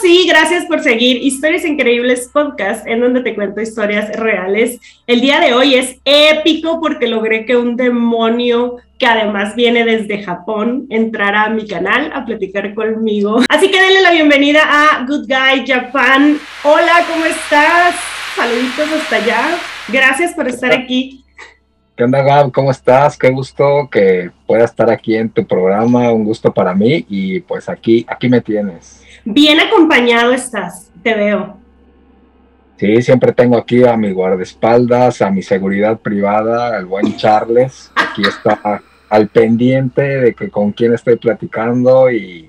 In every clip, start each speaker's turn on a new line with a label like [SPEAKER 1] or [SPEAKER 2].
[SPEAKER 1] sí, gracias por seguir Historias Increíbles Podcast, en donde te cuento historias reales. El día de hoy es épico porque logré que un demonio que además viene desde Japón entrara a mi canal a platicar conmigo. Así que denle la bienvenida a Good Guy Japan. Hola, ¿cómo estás? Saluditos hasta allá. Gracias por estar aquí.
[SPEAKER 2] ¿Qué onda, Gab? ¿Cómo estás? Qué gusto que pueda estar aquí en tu programa. Un gusto para mí y pues aquí, aquí me tienes.
[SPEAKER 1] Bien acompañado estás, te veo.
[SPEAKER 2] Sí, siempre tengo aquí a mi guardaespaldas, a mi seguridad privada, al buen Charles. Aquí está al pendiente de que con quién estoy platicando y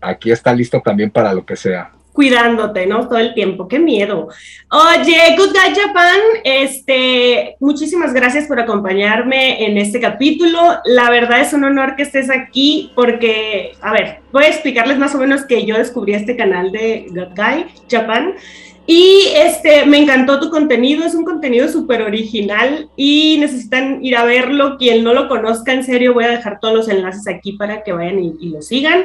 [SPEAKER 2] aquí está listo también para lo que sea
[SPEAKER 1] cuidándote, ¿no? Todo el tiempo, qué miedo. Oye, Good Guy Japan, este, muchísimas gracias por acompañarme en este capítulo. La verdad es un honor que estés aquí porque, a ver, voy a explicarles más o menos que yo descubrí este canal de Good Guy Japan. Y este, me encantó tu contenido, es un contenido súper original y necesitan ir a verlo. Quien no lo conozca, en serio, voy a dejar todos los enlaces aquí para que vayan y, y lo sigan.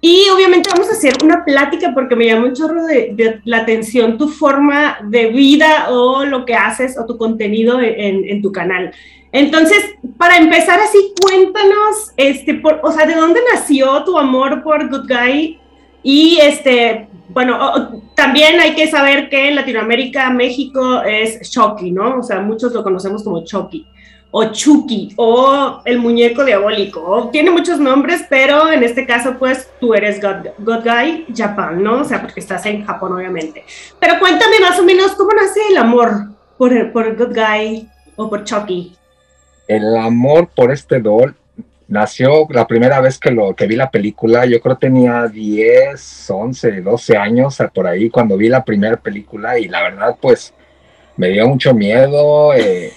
[SPEAKER 1] Y obviamente vamos a hacer una plática porque me llama un chorro de, la atención tu forma de vida o lo que haces o tu contenido en, tu canal. Entonces, para empezar así, cuéntanos, este, por, o sea, ¿de dónde nació tu amor por Good Guy? Y este, bueno, también hay que saber que en Latinoamérica, México es Chucky, ¿no? O sea, muchos lo conocemos como Chucky o Chucky o el muñeco diabólico. Tiene muchos nombres, pero en este caso, pues tú eres God, Guy Japan, ¿no? O sea, porque estás en Japón, obviamente. Pero cuéntame más o menos cómo nace el amor por, por Good Guy o por Chucky.
[SPEAKER 2] El amor por este doll nació la primera vez que, lo, que vi la película. Yo creo tenía 10, 11, 12 años por ahí cuando vi la primera película y la verdad, pues me dio mucho miedo. Eh,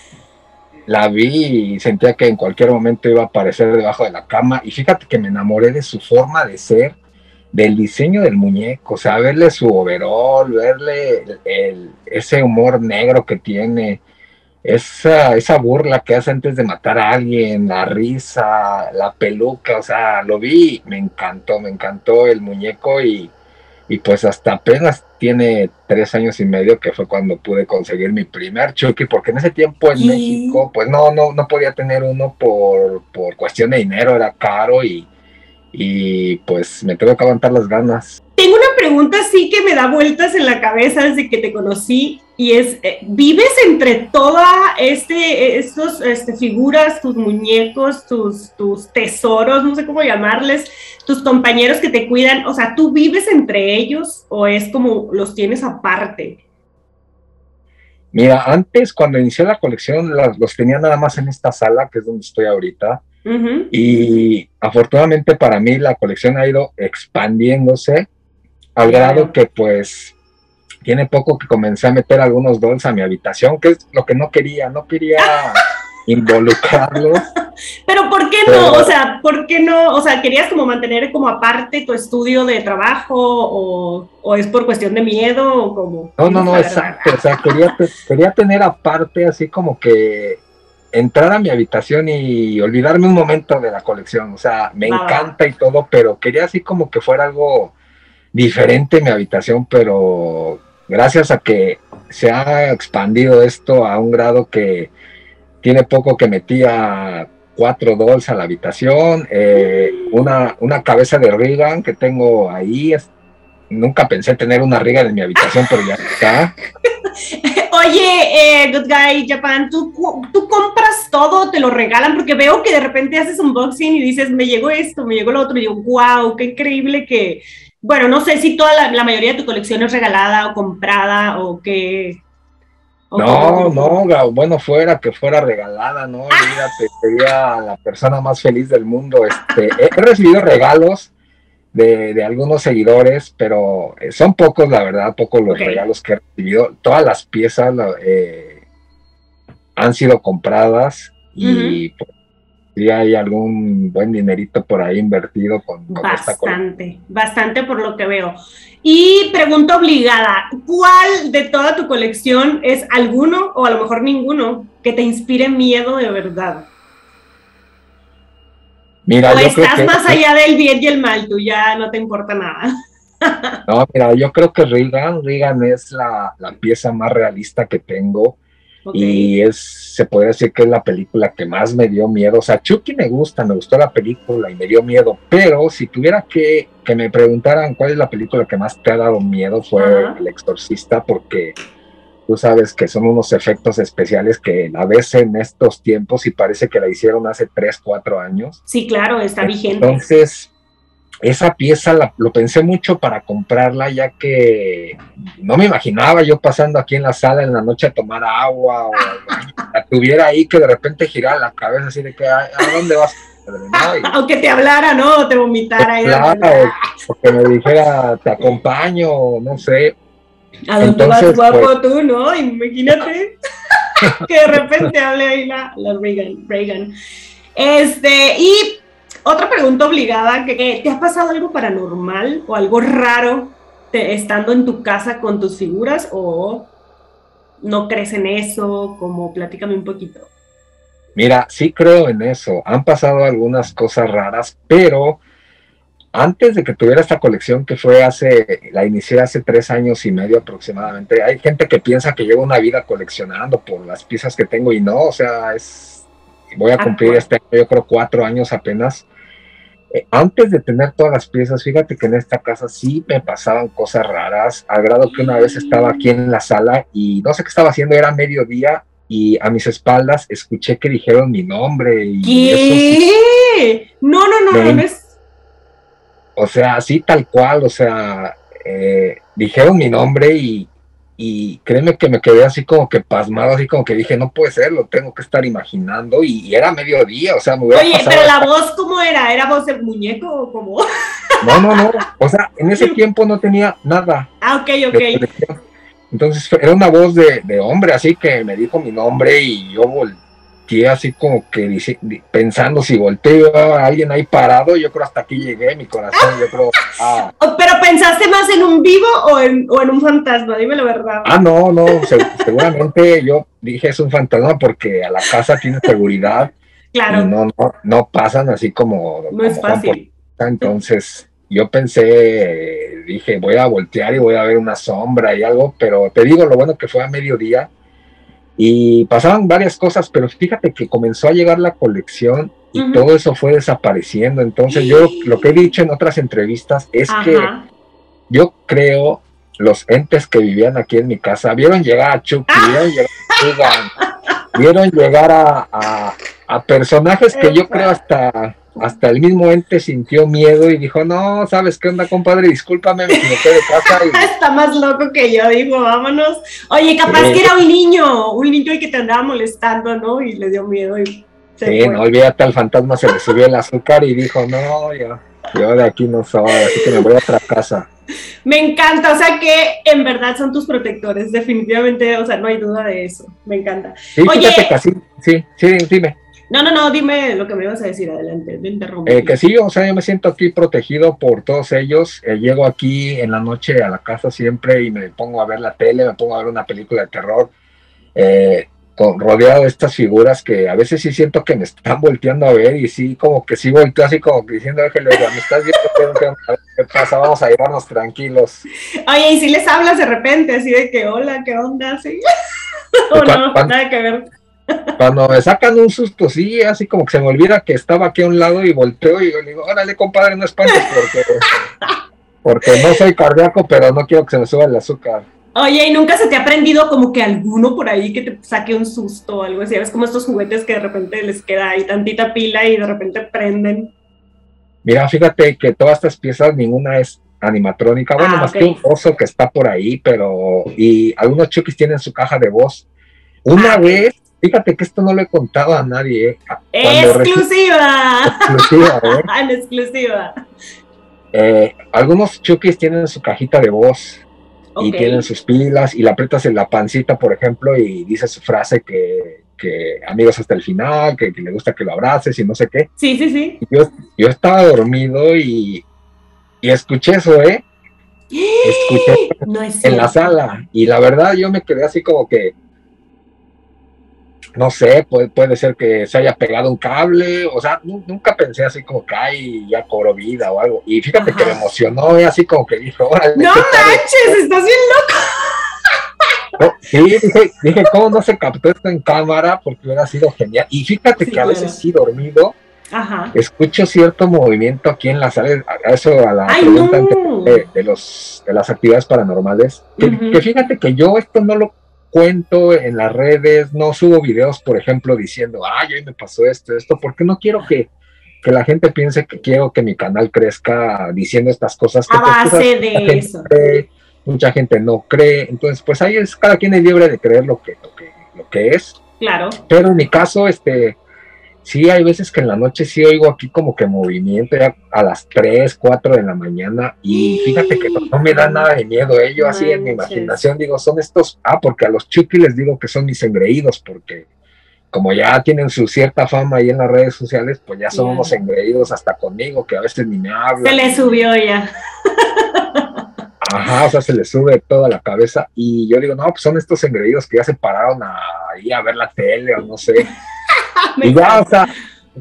[SPEAKER 2] la vi y sentía que en cualquier momento iba a aparecer debajo de la cama. Y fíjate que me enamoré de su forma de ser, del diseño del muñeco, o sea, verle su overall, verle ese humor negro que tiene, esa, esa burla que hace antes de matar a alguien, la risa, la peluca, o sea, lo vi, me encantó, me encantó el muñeco y y pues hasta apenas tiene tres años y medio que fue cuando pude conseguir mi primer Chucky, porque en ese tiempo en México pues no, no, no podía tener uno por, por cuestión de dinero, era caro y, y pues me tengo que aguantar las ganas.
[SPEAKER 1] Tengo una pregunta así que me da vueltas en la cabeza desde que te conocí y es, eh, ¿vives entre todas este, estos este, figuras, tus muñecos, tus, tus tesoros, no sé cómo llamarles, tus compañeros que te cuidan? O sea, ¿tú vives entre ellos o es como los tienes aparte?
[SPEAKER 2] Mira, antes cuando inicié la colección los tenía nada más en esta sala, que es donde estoy ahorita. Y afortunadamente para mí la colección ha ido expandiéndose al grado que pues tiene poco que comencé a meter algunos dolls a mi habitación, que es lo que no quería, no quería involucrarlos.
[SPEAKER 1] Pero ¿por qué no? O sea, ¿por qué no? O sea, ¿querías como mantener como aparte tu estudio de trabajo o, es por cuestión de miedo o como?
[SPEAKER 2] No, no, no, exacto. O sea, quería, quería tener aparte así como que entrar a mi habitación y olvidarme un momento de la colección. O sea, me encanta y todo, pero quería así como que fuera algo diferente mi habitación, pero gracias a que se ha expandido esto a un grado que tiene poco que metía cuatro dolls a la habitación, eh, una, una cabeza de Reagan que tengo ahí. Nunca pensé tener una riga en mi habitación, pero ya está.
[SPEAKER 1] Oye, eh, Good Guy Japan, ¿tú, ¿tú compras todo, te lo regalan, porque veo que de repente haces un unboxing y dices, me llegó esto, me llegó lo otro, y yo, wow, qué increíble que, bueno, no sé si toda la, mayoría de tu colección es regalada o comprada o qué.
[SPEAKER 2] no, no, bueno, fuera que fuera regalada, ¿no? Olvídate, sería la persona más feliz del mundo. Este, he recibido regalos de, algunos seguidores, pero eh, son pocos, la verdad, pocos los regalos que he recibido. Todas las piezas eh, han sido compradas y pues, si hay algún buen dinerito por ahí invertido con,
[SPEAKER 1] bastante, bastante por lo que veo. Y pregunta obligada, ¿cuál de toda tu colección es alguno o a lo mejor ninguno que te inspire miedo de verdad? Mira, o estás más allá del bien y el mal, tú ya no te importa nada.
[SPEAKER 2] No, mira, yo creo que Regan, Regan es la, la pieza más realista que tengo. Y es, se podría decir que es la película que más me dio miedo. O sea, Chucky me gusta, me gustó la película y me dio miedo. Pero si tuviera que, que me preguntaran cuál es la película que más te ha dado miedo, fue El Exorcista, porque tú sabes que son unos efectos especiales que a veces en estos tiempos y parece que la hicieron hace 3, 4 años.
[SPEAKER 1] Sí, claro, está vigente.
[SPEAKER 2] Entonces, esa pieza la, lo pensé mucho para comprarla, ya que no me imaginaba yo pasando aquí en la sala en la noche a tomar agua o la tuviera ahí que de repente girara la cabeza así de que ¿a, dónde vas?
[SPEAKER 1] Aunque te hablara, ¿no? te vomitara.
[SPEAKER 2] Claro, o que me dijera, te acompaño, no sé.
[SPEAKER 1] A dónde vas guapo pues tú, ¿no? Imagínate que de repente hable ahí la, la Reagan, Reagan. Este, y otra pregunta obligada, que, ¿te ha pasado algo paranormal o algo raro estando en tu casa con tus figuras o no crees en eso? Como platícame un poquito.
[SPEAKER 2] Mira, sí creo en eso. Han pasado algunas cosas raras, pero antes de que tuviera esta colección que fue hace, la inicié hace tres años y medio aproximadamente, hay gente que piensa que llevo una vida coleccionando por las piezas que tengo y no, o sea, es, voy a ah, cumplir este año, yo creo cuatro años apenas eh, antes de tener todas las piezas, fíjate que en esta casa sí me pasaban cosas raras, al grado que una vez estaba aquí en la sala y no sé qué estaba haciendo, era mediodía y a mis espaldas escuché que dijeron mi nombre. Y
[SPEAKER 1] ¿Qué? no, no, no, no es.
[SPEAKER 2] O sea, así tal cual, o sea, eh, dijeron mi nombre y, y créeme que me quedé así como que pasmado, así como que dije, no puede ser, lo tengo que estar imaginando, y, era mediodía, o sea, me
[SPEAKER 1] hubiera Oye, pero la voz, ¿cómo era? ¿Era voz de muñeco o cómo?
[SPEAKER 2] No, no, no, o sea, en ese tiempo no tenía nada.
[SPEAKER 1] Ah, ok, ok.
[SPEAKER 2] Entonces era una voz de, de, hombre, así que me dijo mi nombre y yo volví así como que dice, pensando si volteo a alguien ahí parado, yo creo hasta aquí llegué, mi corazón, yo creo.
[SPEAKER 1] Ah. Pero pensaste más en un vivo o en, o en un fantasma, dime la verdad.
[SPEAKER 2] Ah, no, no, seguramente yo dije es un fantasma porque a la casa tiene seguridad.
[SPEAKER 1] Claro.
[SPEAKER 2] Y no, no, no pasan así como.
[SPEAKER 1] No es fácil.
[SPEAKER 2] Entonces yo pensé, dije, voy a voltear y voy a ver una sombra y algo, pero te digo, lo bueno que fue a mediodía y pasaban varias cosas, pero fíjate que comenzó a llegar la colección y todo eso fue desapareciendo. Entonces yo lo que he dicho en otras entrevistas es que yo creo los entes que vivían aquí en mi casa vieron llegar a Chucky, vieron llegar, a, a, personajes que yo creo hasta hasta el mismo ente sintió miedo y dijo, no, ¿sabes qué onda, compadre? Discúlpame, me equivoqué de casa. Y...
[SPEAKER 1] Está más loco que yo, digo, vámonos. Oye, capaz que era un niño, un niño que te andaba molestando, ¿no? Y le dio miedo y
[SPEAKER 2] Sí, no, olvídate, al fantasma se le subió el azúcar y dijo, no, yo, yo de aquí no soy, así que me voy a otra casa.
[SPEAKER 1] Me encanta, o sea que en verdad son tus protectores, definitivamente, o sea, no hay duda de eso, me encanta.
[SPEAKER 2] Sí, Oye, fíjate sí, sí, sí, dime.
[SPEAKER 1] No, no, no, dime lo que me ibas a decir, adelante, me interrumpo.
[SPEAKER 2] Eh, que sí, o sea, yo me siento aquí protegido por todos ellos. Eh, llego aquí en la noche a la casa siempre y me pongo a ver la tele, me pongo a ver una película de terror, eh, con, rodeado de estas figuras que a veces sí siento que me están volteando a ver y sí, como que sí volteo así como diciendo, déjale, me estás viendo qué pasa, vamos a llevarnos tranquilos.
[SPEAKER 1] Oye, y si les hablas de repente, así de que, hola, ¿qué onda? ¿Sí? o no, nada que ver.
[SPEAKER 2] Cuando me sacan un susto, sí, así como que se me olvida que estaba aquí a un lado y volteo y yo le digo, órale, compadre, no espantes porque, porque no soy cardíaco, pero no quiero que se me suba el azúcar.
[SPEAKER 1] Oye, ¿y nunca se te ha prendido como que alguno por ahí que te saque un susto o algo así? ¿Ves como estos juguetes que de repente les queda ahí tantita pila y de repente prenden?
[SPEAKER 2] Mira, fíjate que todas estas piezas, ninguna es animatrónica. Bueno, ah, más que un oso que está por ahí, pero. Y algunos chukis tienen su caja de voz. Una ah, vez Fíjate que esto no lo he contado a nadie. ¿eh?
[SPEAKER 1] ¡Exclusiva! exclusiva, ¿eh? En exclusiva.
[SPEAKER 2] Eh, algunos chukis tienen su cajita de voz y tienen sus pilas y la aprietas en la pancita, por ejemplo, y dice su frase que, que amigos hasta el final, que, le gusta que lo abraces y no sé qué.
[SPEAKER 1] Sí, sí, sí.
[SPEAKER 2] Yo, yo estaba dormido y, y escuché eso, ¿eh? Escuché en la sala y la verdad yo me quedé así como que no sé, puede, puede ser que se haya pegado un cable, o sea, nunca pensé así como que ay, ya cobró vida o algo. Y fíjate que me emocionó, y así como que dijo,
[SPEAKER 1] no manches, estás bien
[SPEAKER 2] loco. sí, dije, dije, ¿cómo no se captó esto en cámara? Porque hubiera sido genial. Y fíjate que a veces sí dormido, escucho cierto movimiento aquí en la sala, eso a la pregunta de, los, de las actividades paranormales, que, fíjate que yo esto no lo cuento en las redes, no subo videos, por ejemplo, diciendo, ay, hoy me pasó esto, esto, porque no quiero que, que la gente piense que quiero que mi canal crezca diciendo estas cosas. Que
[SPEAKER 1] a base de eso.
[SPEAKER 2] mucha gente no cree, entonces pues ahí es, cada quien es libre de creer lo que, lo que, lo que es.
[SPEAKER 1] Claro.
[SPEAKER 2] Pero en mi caso, este, sí, hay veces que en la noche sí oigo aquí como que movimiento ya a las 3, 4 de la mañana y fíjate que no, me da nada de miedo ello, así en mi imaginación digo, son estos, ah, porque a los chuki les digo que son mis engreídos, porque como ya tienen su cierta fama ahí en las redes sociales, pues ya son unos engreídos hasta conmigo, que a veces ni me hablan.
[SPEAKER 1] Se le subió ya.
[SPEAKER 2] Ajá, o sea, se le sube toda la cabeza y yo digo, no, pues son estos engreídos que ya se pararon ahí a ver la tele o no sé. y ya, o sea,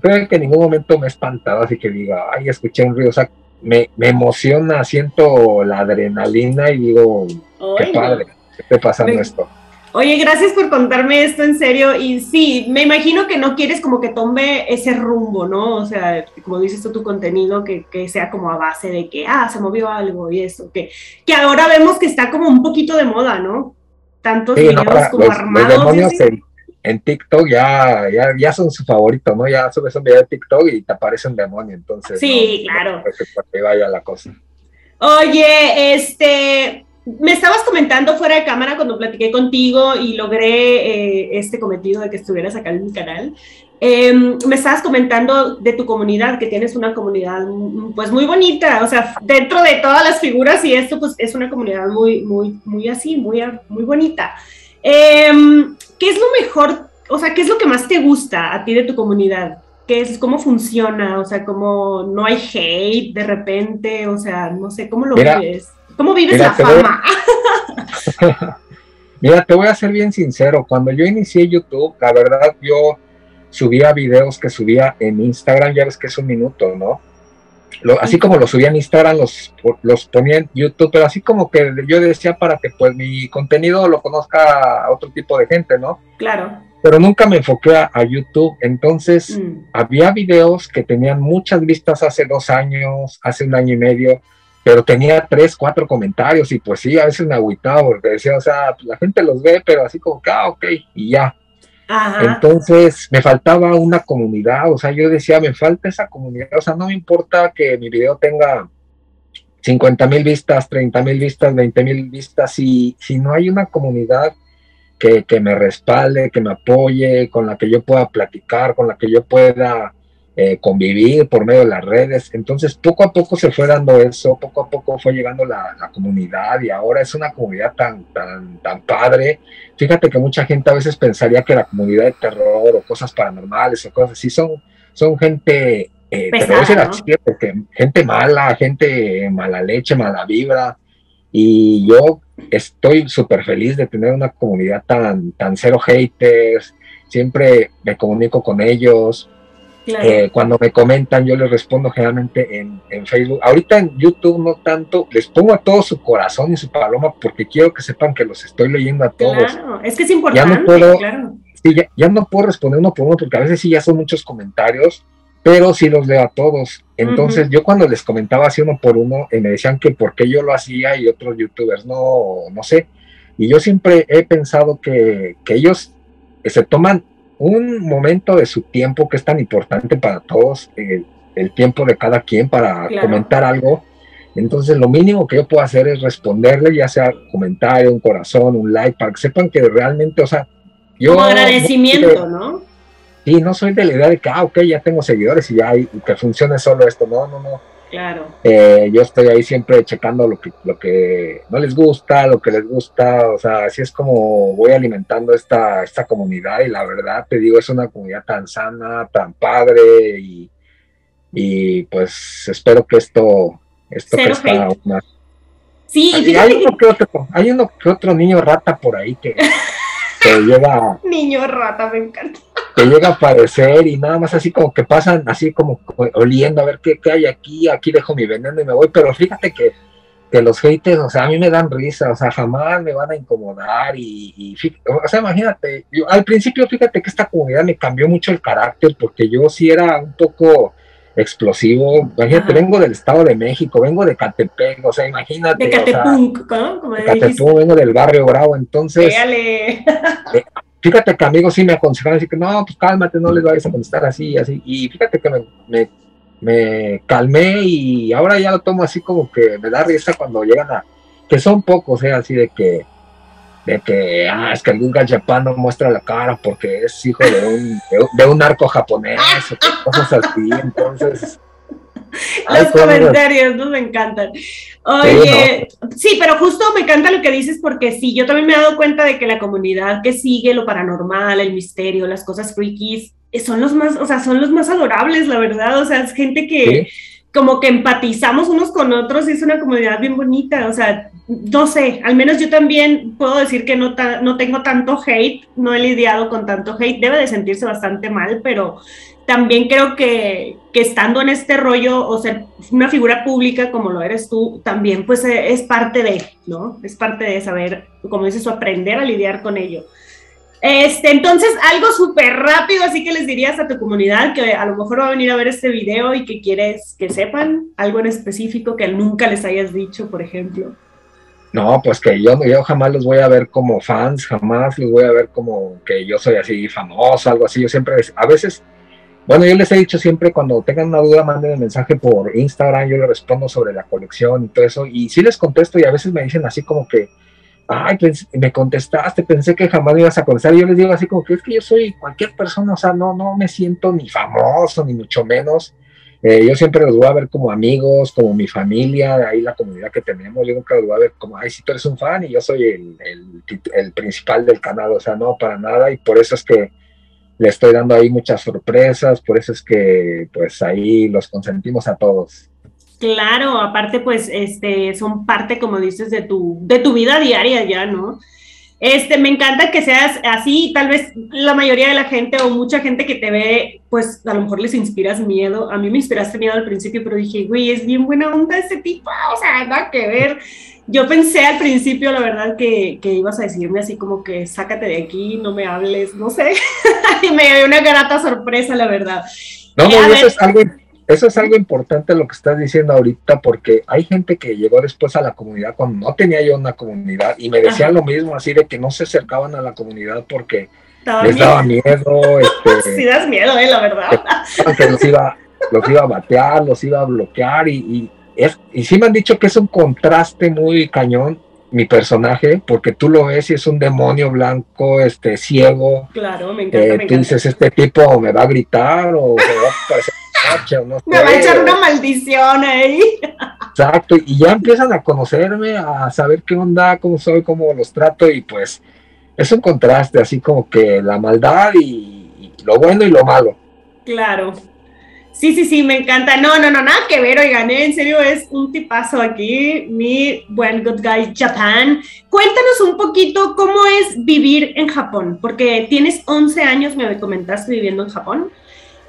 [SPEAKER 2] creo que en ningún momento me he espantado, así que diga, ay, escuché un ruido, o sea, me, me emociona, siento la adrenalina y digo, qué padre, qué esté pasando esto.
[SPEAKER 1] Oye, gracias por contarme esto en serio. Y sí, me imagino que no quieres como que tome ese rumbo, ¿no? O sea, como dices tú, tu contenido, que, que sea como a base de que, ah, se movió algo y eso, que, que ahora vemos que está como un poquito de moda, ¿no? Tantos videos como armados
[SPEAKER 2] en TikTok ya, ya, ya son su favorito, ¿no? Ya subes un video de TikTok y te aparece un demonio, entonces.
[SPEAKER 1] Sí, claro.
[SPEAKER 2] para que vaya la cosa.
[SPEAKER 1] Oye, este, me estabas comentando fuera de cámara cuando platiqué contigo y logré eh, este cometido de que estuvieras acá en mi canal. Em, me estabas comentando de tu comunidad, que tienes una comunidad pues muy bonita, o sea, dentro de todas las figuras y esto pues es una comunidad muy, muy, muy así, muy, muy bonita. Em, ¿Qué es lo mejor, o sea, qué es lo que más te gusta a ti de tu comunidad? ¿Qué es, cómo funciona? O sea, cómo no hay hate de repente, o sea, no sé, ¿cómo lo vives? ¿Cómo vives la fama?
[SPEAKER 2] mira, te voy a ser bien sincero, cuando yo inicié YouTube, la verdad yo subía videos que subía en Instagram, ya ves que es un minuto, ¿no? Así como lo subía en Instagram, los, los ponía en YouTube, pero así como que yo decía para que pues mi contenido lo conozca otro tipo de gente, ¿no?
[SPEAKER 1] Claro.
[SPEAKER 2] Pero nunca me enfoqué a, YouTube, entonces mm. había videos que tenían muchas vistas hace dos años, hace un año y medio, pero tenía tres, cuatro comentarios y pues sí, a veces me agüitaba porque decía, o sea, la gente los ve, pero así como que, ah, ok, y ya. Entonces me faltaba una comunidad, o sea, yo decía, me falta esa comunidad, o sea, no me importa que mi video tenga 50 mil vistas, 30 mil vistas, 20 mil vistas, si, si no hay una comunidad que, que, me respalde, que me apoye, con la que yo pueda platicar, con la que yo pueda eh, convivir por medio de las redes. Entonces, poco a poco se fue dando eso, poco a poco fue llegando la, comunidad y ahora es una comunidad tan, tan, tan padre. Fíjate que mucha gente a veces pensaría que la comunidad de terror o cosas paranormales o cosas así son, son gente, eh, porque gente mala, gente mala leche, mala vibra. Y yo estoy súper feliz de tener una comunidad tan, tan cero haters, siempre me comunico con ellos, eh, cuando me comentan, yo les respondo generalmente en, Facebook. Ahorita en YouTube no tanto, les pongo a todos su corazón y su paloma porque quiero que sepan que los estoy leyendo a todos.
[SPEAKER 1] Claro, es que es importante.
[SPEAKER 2] Ya no puedo, ya, no puedo responder uno por uno porque a veces sí ya son muchos comentarios, pero sí los leo a todos. Entonces yo cuando les comentaba así uno por uno, eh, me decían que por qué yo lo hacía y otros youtubers no, no sé. Y yo siempre he pensado que, que ellos se toman un momento de su tiempo que es tan importante para todos, el, tiempo de cada quien para comentar algo. Entonces, lo mínimo que yo puedo hacer es responderle, ya sea comentario, un corazón, un like, para que sepan que realmente, o sea,
[SPEAKER 1] yo. Como agradecimiento, ¿no?
[SPEAKER 2] Sí, no soy de la idea de que, ah, ok, ya tengo seguidores y ya, y que funcione solo esto. No, no, no.
[SPEAKER 1] Claro.
[SPEAKER 2] Eh, yo estoy ahí siempre checando lo que, lo que no les gusta, lo que les gusta, o sea, así es como voy alimentando esta, esta comunidad y la verdad te digo, es una comunidad tan sana, tan padre y, y pues espero que esto, esto crezca aún más.
[SPEAKER 1] Sí,
[SPEAKER 2] hay, uno que otro, hay uno que otro niño rata por ahí que... que llega...
[SPEAKER 1] Niño rata, me encanta.
[SPEAKER 2] Que llega a aparecer y nada más así como que pasan así como oliendo a ver qué, qué hay aquí, aquí dejo mi veneno y me voy, pero fíjate que que los haters, o sea, a mí me dan risa, o sea, jamás me van a incomodar y, o sea, imagínate, yo, al principio fíjate que esta comunidad me cambió mucho el carácter porque yo sí era un poco explosivo, imagínate, vengo del Estado de México, vengo de Catepec, o sea, imagínate.
[SPEAKER 1] De Catepunk, ¿no?
[SPEAKER 2] Como de Catepunk, vengo del barrio Bravo, entonces... Eh, fíjate que amigos sí me aconsejaron, así que no, pues cálmate, no les vayas a contestar así, así, y fíjate que me me calmé y ahora ya lo tomo así como que me da risa cuando llegan a, que son pocos, ¿eh? así de que, de que, ah, es que el Gunga Japan no muestra la cara porque es hijo de un, de, un narco japonés o cosas así, entonces...
[SPEAKER 1] Los comentarios, ¿no? Me encantan. Oye, sí, pero justo me encanta lo que dices porque sí, yo también me he dado cuenta de que la comunidad que sigue lo paranormal, el misterio, las cosas freakies, son los más, o sea, son los más adorables, la verdad, o sea, es gente que como que empatizamos unos con otros y es una comunidad bien bonita, o sea, no sé, al menos yo también puedo decir que no, no tengo tanto hate, no he lidiado con tanto hate, debe de sentirse bastante mal, pero también creo que, que estando en este rollo o ser una figura pública como lo eres tú, también pues es parte de, ¿no? Es parte de saber, como dices, aprender a lidiar con ello. Este, entonces, algo súper rápido, así que les dirías a tu comunidad que a lo mejor va a venir a ver este video y que quieres que sepan algo en específico que nunca les hayas dicho, por ejemplo.
[SPEAKER 2] No, pues que yo, yo jamás los voy a ver como fans, jamás los voy a ver como que yo soy así famoso, algo así. Yo siempre, a veces, bueno, yo les he dicho siempre cuando tengan una duda, manden un mensaje por Instagram, yo les respondo sobre la colección y todo eso. Y sí les contesto y a veces me dicen así como que, ay, me contestaste, pensé que jamás me ibas a contestar. Yo les digo así como que es que yo soy cualquier persona, o sea, no, no me siento ni famoso, ni mucho menos. Eh, yo siempre los voy a ver como amigos, como mi familia, ahí la comunidad que tenemos, yo nunca los voy a ver como, ay, si tú eres un fan y yo soy el, el principal del canal, o sea, no, para nada, y por eso es que le estoy dando ahí muchas sorpresas, por eso es que pues ahí los consentimos a todos.
[SPEAKER 1] Claro, aparte pues este son parte como dices de tu de tu vida diaria ya, ¿no? Este, me encanta que seas así, tal vez la mayoría de la gente o mucha gente que te ve, pues a lo mejor les inspiras miedo. A mí me inspiraste miedo al principio, pero dije, güey, es bien buena onda ese tipo, o sea, nada que ver. Yo pensé al principio, la verdad, que, que ibas a decirme así como que sácate de aquí, no me hables, no sé. y me dio una grata sorpresa, la verdad.
[SPEAKER 2] No, no, eso es algo eso es algo importante lo que estás diciendo ahorita, porque hay gente que llegó después a la comunidad cuando no tenía yo una comunidad y me decían lo mismo, así de que no se acercaban a la comunidad porque les daba miedo.
[SPEAKER 1] Este, sí, das miedo, eh, la verdad.
[SPEAKER 2] Que los iba, los iba a batear, los iba a bloquear y, y, es, y sí me han dicho que es un contraste muy cañón mi personaje, porque tú lo ves y es un demonio blanco, este, ciego.
[SPEAKER 1] Claro, me encanta.
[SPEAKER 2] Eh, tú dices, este tipo me va a gritar o me va a parecer
[SPEAKER 1] me va a echar una maldición ahí.
[SPEAKER 2] Exacto, y ya empiezan a conocerme, a saber qué onda, cómo soy, cómo los trato, y pues es un contraste, así como que la maldad y, lo bueno y lo malo.
[SPEAKER 1] Claro. Sí, sí, sí, me encanta. No, no, no, nada que ver, oigan, ¿eh? en serio es un tipazo aquí, mi buen Good Guy Japan. Cuéntanos un poquito cómo es vivir en Japón, porque tienes 11 años, me comentaste, viviendo en Japón.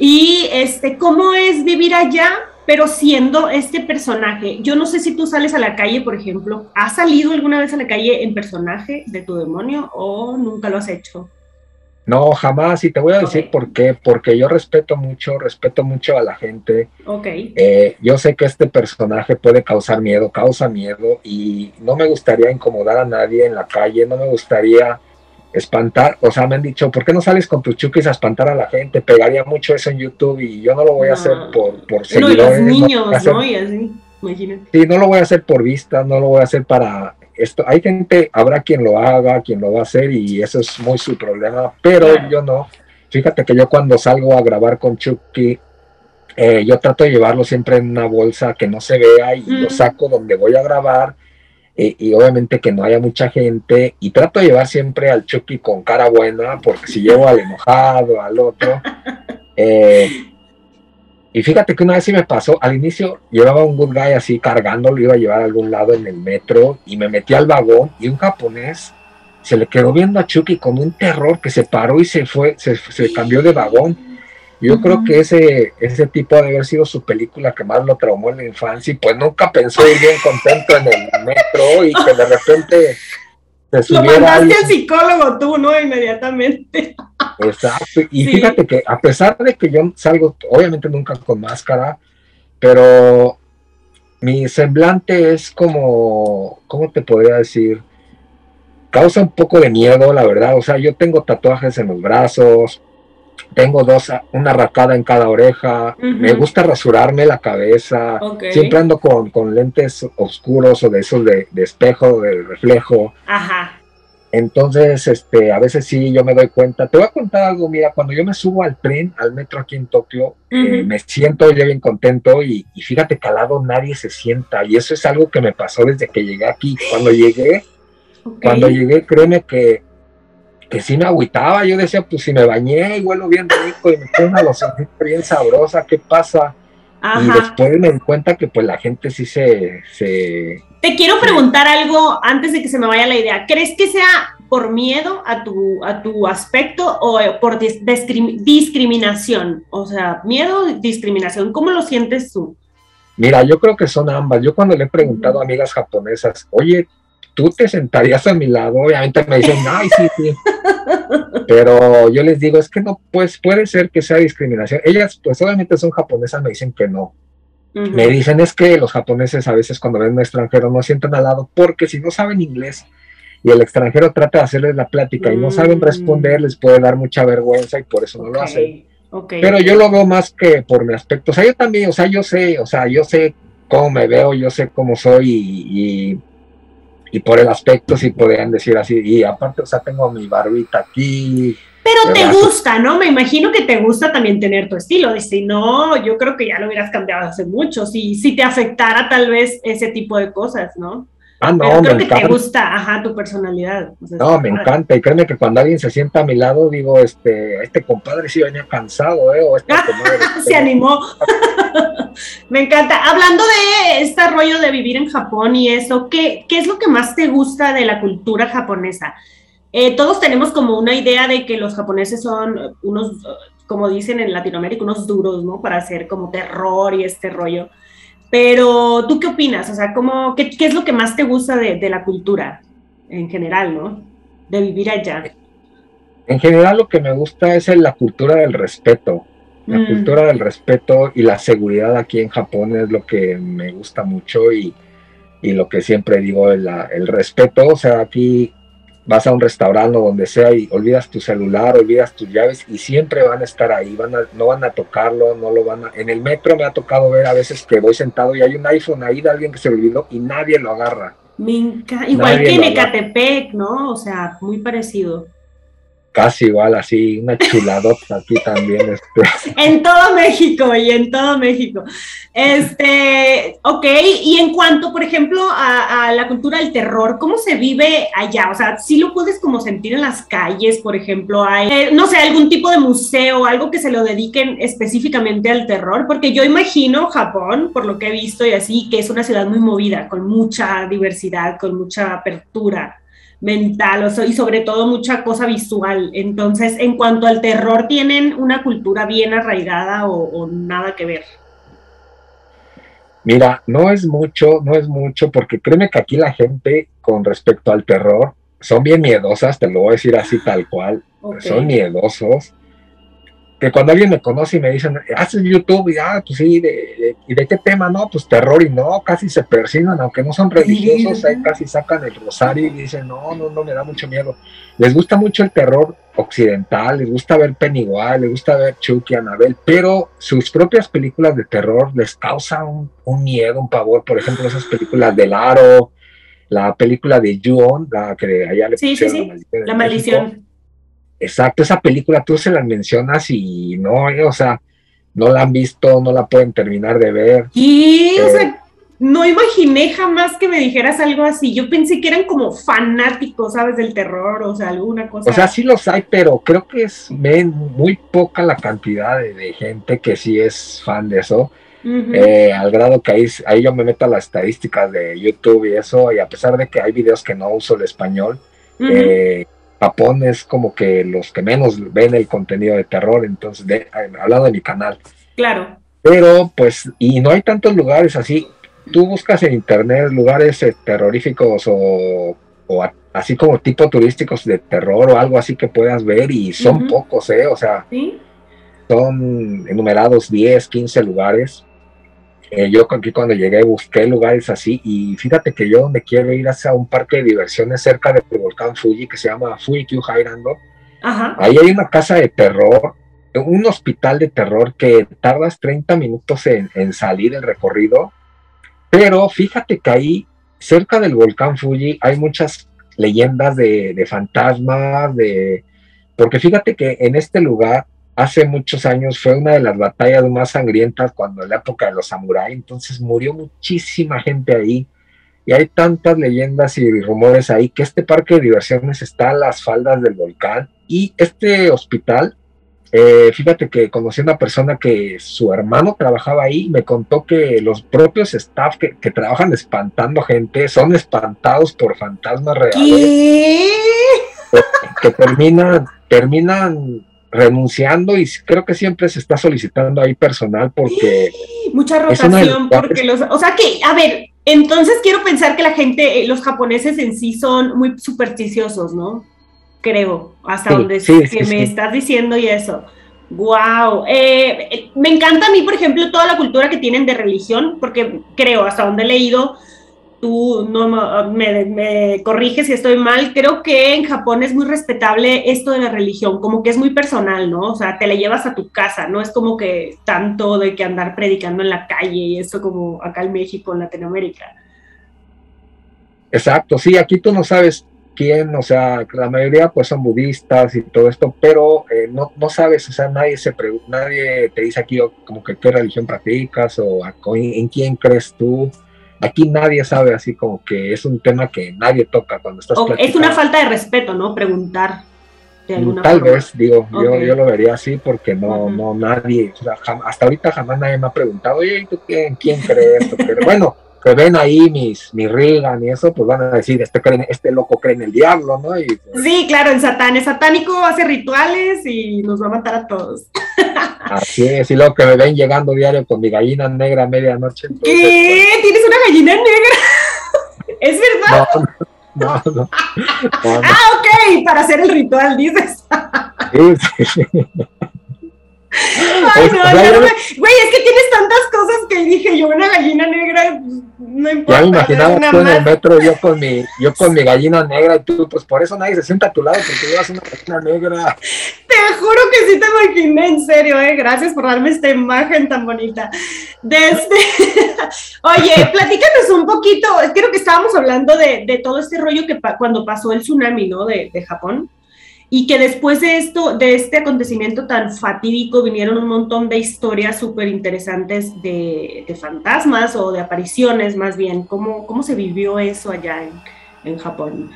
[SPEAKER 1] Y este, cómo es vivir allá, pero siendo este personaje. Yo no sé si tú sales a la calle, por ejemplo. ¿Has salido alguna vez a la calle en personaje de tu demonio o nunca lo has hecho?
[SPEAKER 2] No, jamás. Y te voy a decir por qué. Porque yo respeto mucho, respeto mucho a la gente.
[SPEAKER 1] Ok.
[SPEAKER 2] Eh, yo sé que este personaje puede causar miedo, causa miedo. Y no me gustaría incomodar a nadie en la calle. No me gustaría espantar, o sea, me han dicho, ¿por qué no sales con tus chukis a espantar a la gente? Pegaría mucho eso en YouTube y yo no lo voy a hacer por, por
[SPEAKER 1] seguidores. No, niños, ¿no? Y así, imagínate.
[SPEAKER 2] Sí, no lo voy a hacer por vista, no lo voy a hacer para esto. Hay gente, habrá quien lo haga, quien lo va a hacer y eso es muy su problema, pero yo no. Fíjate que yo cuando salgo a grabar con Chucky, eh, yo trato de llevarlo siempre en una bolsa que no se vea y lo saco donde voy a grabar y obviamente que no haya mucha gente y trato de llevar siempre al Chucky con cara buena porque si llevo al enojado, al otro. Eh, y fíjate que una vez sí me pasó, al inicio llevaba un good guy así cargando, lo iba a llevar a algún lado en el metro y me metí al vagón y un japonés se le quedó viendo a Chucky con un terror que se paró y se fue, se, cambió de vagón. Yo creo que ese, ese tipo de haber sido su película que más lo traumó en la infancia y pues nunca pensó ir bien contento en el metro y que de repente
[SPEAKER 1] se Lo mandaste al psicólogo tú, ¿no? Inmediatamente.
[SPEAKER 2] Exacto. Y fíjate que a pesar de que yo salgo, obviamente nunca con máscara, pero mi semblante es como, ¿cómo te podría decir? Causa un poco de miedo, la verdad. O sea, yo tengo tatuajes en los brazos, tengo dos, una racada en cada oreja, me gusta rasurarme la cabeza, siempre ando con, lentes oscuros o de esos de, de espejo, de reflejo. Ajá. Entonces, este, a veces sí, yo me doy cuenta. Te voy a contar algo, mira, cuando yo me subo al tren, al metro aquí en Tokio, eh, me siento yo bien contento y, fíjate que al lado nadie se sienta. Y eso es algo que me pasó desde que llegué aquí. Cuando llegué, cuando llegué, créeme que, que sí me agüitaba. Yo decía, pues si me bañé y huelo bien rico y me pongo una loción bien sabrosa, ¿qué pasa? Y después me di cuenta que pues la gente sí se... se
[SPEAKER 1] Te quiero preguntar algo antes de que se me vaya la idea. ¿Crees que sea por miedo a tu, a tu aspecto o por discriminación? O sea, miedo o discriminación, ¿cómo lo sientes tú?
[SPEAKER 2] Mira, yo creo que son ambas. Yo cuando le he preguntado a amigas japonesas, oye, ¿tú te sentarías a mi lado? Obviamente me dicen, ay, sí, sí. Pero yo les digo, es que no, pues puede ser que sea discriminación. Ellas, pues obviamente son japonesas, me dicen que no. Me dicen es que los japoneses a veces cuando ven a un extranjero no sientan al lado porque si no saben inglés y el extranjero trata de hacerles la plática y no saben mm. responder, les puede dar mucha vergüenza y por eso no lo hacen. Pero yo lo veo más que por mi aspecto. O sea, yo también, o sea, yo sé, o sea, yo sé cómo me veo, yo sé cómo soy y y por el aspecto sí podrían decir así, y aparte, o sea, tengo mi barbita aquí.
[SPEAKER 1] Pero te gusta, ¿no? Me imagino que te gusta también tener tu estilo, y si no, yo creo que ya lo hubieras cambiado hace mucho, si, si te afectara tal vez ese tipo de cosas, ¿no?
[SPEAKER 2] Ah, no,
[SPEAKER 1] creo que te gusta, ajá, tu personalidad.
[SPEAKER 2] no, me encanta. Y créeme que cuando alguien se sienta a mi lado, digo, este, este compadre sí venía cansado, ¿eh? O esta
[SPEAKER 1] se animó. me encanta. Hablando de este rollo de vivir en Japón y eso, ¿qué, qué es lo que más te gusta de la cultura japonesa? Eh, todos tenemos como una idea de que los japoneses son unos, como dicen en Latinoamérica, unos duros, ¿no? Para hacer como terror y este rollo. Pero, ¿tú qué opinas? O sea, ¿cómo, qué, es lo que más te gusta de, la cultura en general, ¿no? De vivir allá.
[SPEAKER 2] En general lo que me gusta es la cultura del respeto. La mm. cultura del respeto y la seguridad aquí en Japón es lo que me gusta mucho y, lo que siempre digo, el, el respeto. O sea, aquí vas a un restaurante o donde sea y olvidas tu celular, olvidas tus llaves y siempre van a estar ahí, van a, no van a tocarlo, no lo van a... En el metro me ha tocado ver a veces que voy sentado y hay un iPhone ahí de alguien que se olvidó y nadie lo agarra.
[SPEAKER 1] Igual que en Ecatepec, ¿no? O sea, muy parecido
[SPEAKER 2] casi igual, así, una chuladota aquí también. Este.
[SPEAKER 1] En todo México y en todo México. Este, ok, y en cuanto, por ejemplo, a, la cultura del terror, ¿cómo se vive allá? O sea, si lo puedes como sentir en las calles, por ejemplo, hay, eh, no sé, algún tipo de museo, algo que se lo dediquen específicamente al terror, porque yo imagino Japón, por lo que he visto y así, que es una ciudad muy movida, con mucha diversidad, con mucha apertura mental o y sobre todo mucha cosa visual. Entonces, en cuanto al terror, ¿tienen una cultura bien arraigada o, nada que ver?
[SPEAKER 2] Mira, no es mucho, no es mucho, porque créeme que aquí la gente con respecto al terror son bien miedosas, te lo voy a decir así tal cual, son miedosos que cuando alguien me conoce y me dicen, haces YouTube, y ah, pues sí, de, ¿y de qué tema? No, pues terror, y no, casi se persignan, aunque no son religiosos, ahí casi sacan el rosario y dicen, no, no, no, me da mucho miedo. Les gusta mucho el terror occidental, les gusta ver Pennywise, les gusta ver Chucky, Annabelle, pero sus propias películas de terror les causan un, miedo, un pavor, por ejemplo, esas películas del Aro, la película de Ju-On, la que allá le
[SPEAKER 1] sí, pusieron sí, sí. la maldición.
[SPEAKER 2] Exacto, esa película tú se la mencionas y no, eh, o sea, no la han visto, no la pueden terminar de ver.
[SPEAKER 1] Y, o sea, eh, no imaginé jamás que me dijeras algo así. Yo pensé que eran como fanáticos, ¿sabes? Del terror, o sea, alguna cosa.
[SPEAKER 2] O sea, sí los hay, pero creo que es muy poca la cantidad de, gente que sí es fan de eso. Eh, al grado que ahí, ahí yo me meto a las estadísticas de YouTube y eso, y a pesar de que hay videos que no uso el español, Eh, Japón es como que los que menos ven el contenido de terror, entonces, de, hablando de mi canal.
[SPEAKER 1] Claro.
[SPEAKER 2] Pero, pues, y no hay tantos lugares así. Tú buscas en internet lugares eh, terroríficos o, así como tipo turísticos de terror o algo así que puedas ver y son pocos, ¿eh? O sea, son enumerados 10, 15 lugares. Eh, yo aquí cuando llegué busqué lugares así y fíjate que yo donde quiero ir es a un parque de diversiones cerca del volcán Fuji que se llama Fuji Hairando. Ahí hay una casa de terror, un hospital de terror que tardas 30 minutos en, salir el recorrido, pero fíjate que ahí cerca del volcán Fuji hay muchas leyendas de, de fantasmas, de... Porque fíjate que en este lugar hace muchos años fue una de las batallas más sangrientas cuando en la época de los samuráis, entonces murió muchísima gente ahí. Y hay tantas leyendas y rumores ahí que este parque de diversiones está a las faldas del volcán y este hospital, eh, fíjate que conocí a una persona que su hermano trabajaba ahí, me contó que los propios staff que, trabajan espantando gente son espantados por fantasmas reales. Que, que terminan, terminan renunciando y creo que siempre se está solicitando ahí personal porque...
[SPEAKER 1] Mucha rotación, porque los... O sea que, a ver, entonces quiero pensar que la gente, eh, los japoneses en sí son muy supersticiosos, ¿no? Creo, hasta donde que me estás diciendo y eso. Wow, eh, me encanta a mí, por ejemplo, toda la cultura que tienen de religión, porque creo, hasta donde he leído, tú no me, corriges si estoy mal, creo que en Japón es muy respetable esto de la religión, como que es muy personal, ¿no? O sea, te la llevas a tu casa, no es como que tanto de que andar predicando en la calle y eso como acá en México, en Latinoamérica.
[SPEAKER 2] Exacto, sí, aquí tú no sabes quién, o sea, la mayoría pues son budistas y todo esto, pero eh, no, no sabes, o sea, nadie se nadie te dice aquí como que qué religión practicas o en quién crees tú Aquí nadie sabe así como que es un tema que nadie toca cuando estás
[SPEAKER 1] Es una falta de respeto, ¿no? Preguntar.
[SPEAKER 2] De alguna Tal vez, digo, yo, yo lo vería así porque no, no nadie, hasta ahorita jamás nadie me ha preguntado, oye, ¿tú quién, quién crees? Pero bueno, que ven ahí mis, mi Reagan y eso, pues van a decir, este, este loco cree en el diablo, ¿no? Y,
[SPEAKER 1] pues sí, claro, en Satán, es satánico, hace rituales y nos va a matar a todos.
[SPEAKER 2] Así es, y luego que me ven llegando diario con mi gallina negra a medianoche.
[SPEAKER 1] ¿Qué? Pues, ¿Tienes una gallina negra? ¿Es verdad? No, no, Ah, ok, para hacer el ritual, dices. sí, sí. Ay, no, no, güey, es que tienes tantas cosas que dije yo, una gallina negra, no importa.
[SPEAKER 2] Ya me imaginaba tú en el metro, yo con mi, yo con mi gallina negra y tú, pues por eso nadie se sienta a tu lado, porque llevas una gallina negra.
[SPEAKER 1] Te juro que sí te imaginé, en serio, eh, gracias por darme esta imagen tan bonita. Desde, oye, platícanos un poquito, creo que estábamos hablando de, de todo este rollo que cuando pasó el tsunami, ¿no? De, de Japón y que después de esto, de este acontecimiento tan fatídico, vinieron un montón de historias súper interesantes de, fantasmas o de apariciones más bien. ¿Cómo, cómo se vivió eso allá en, Japón?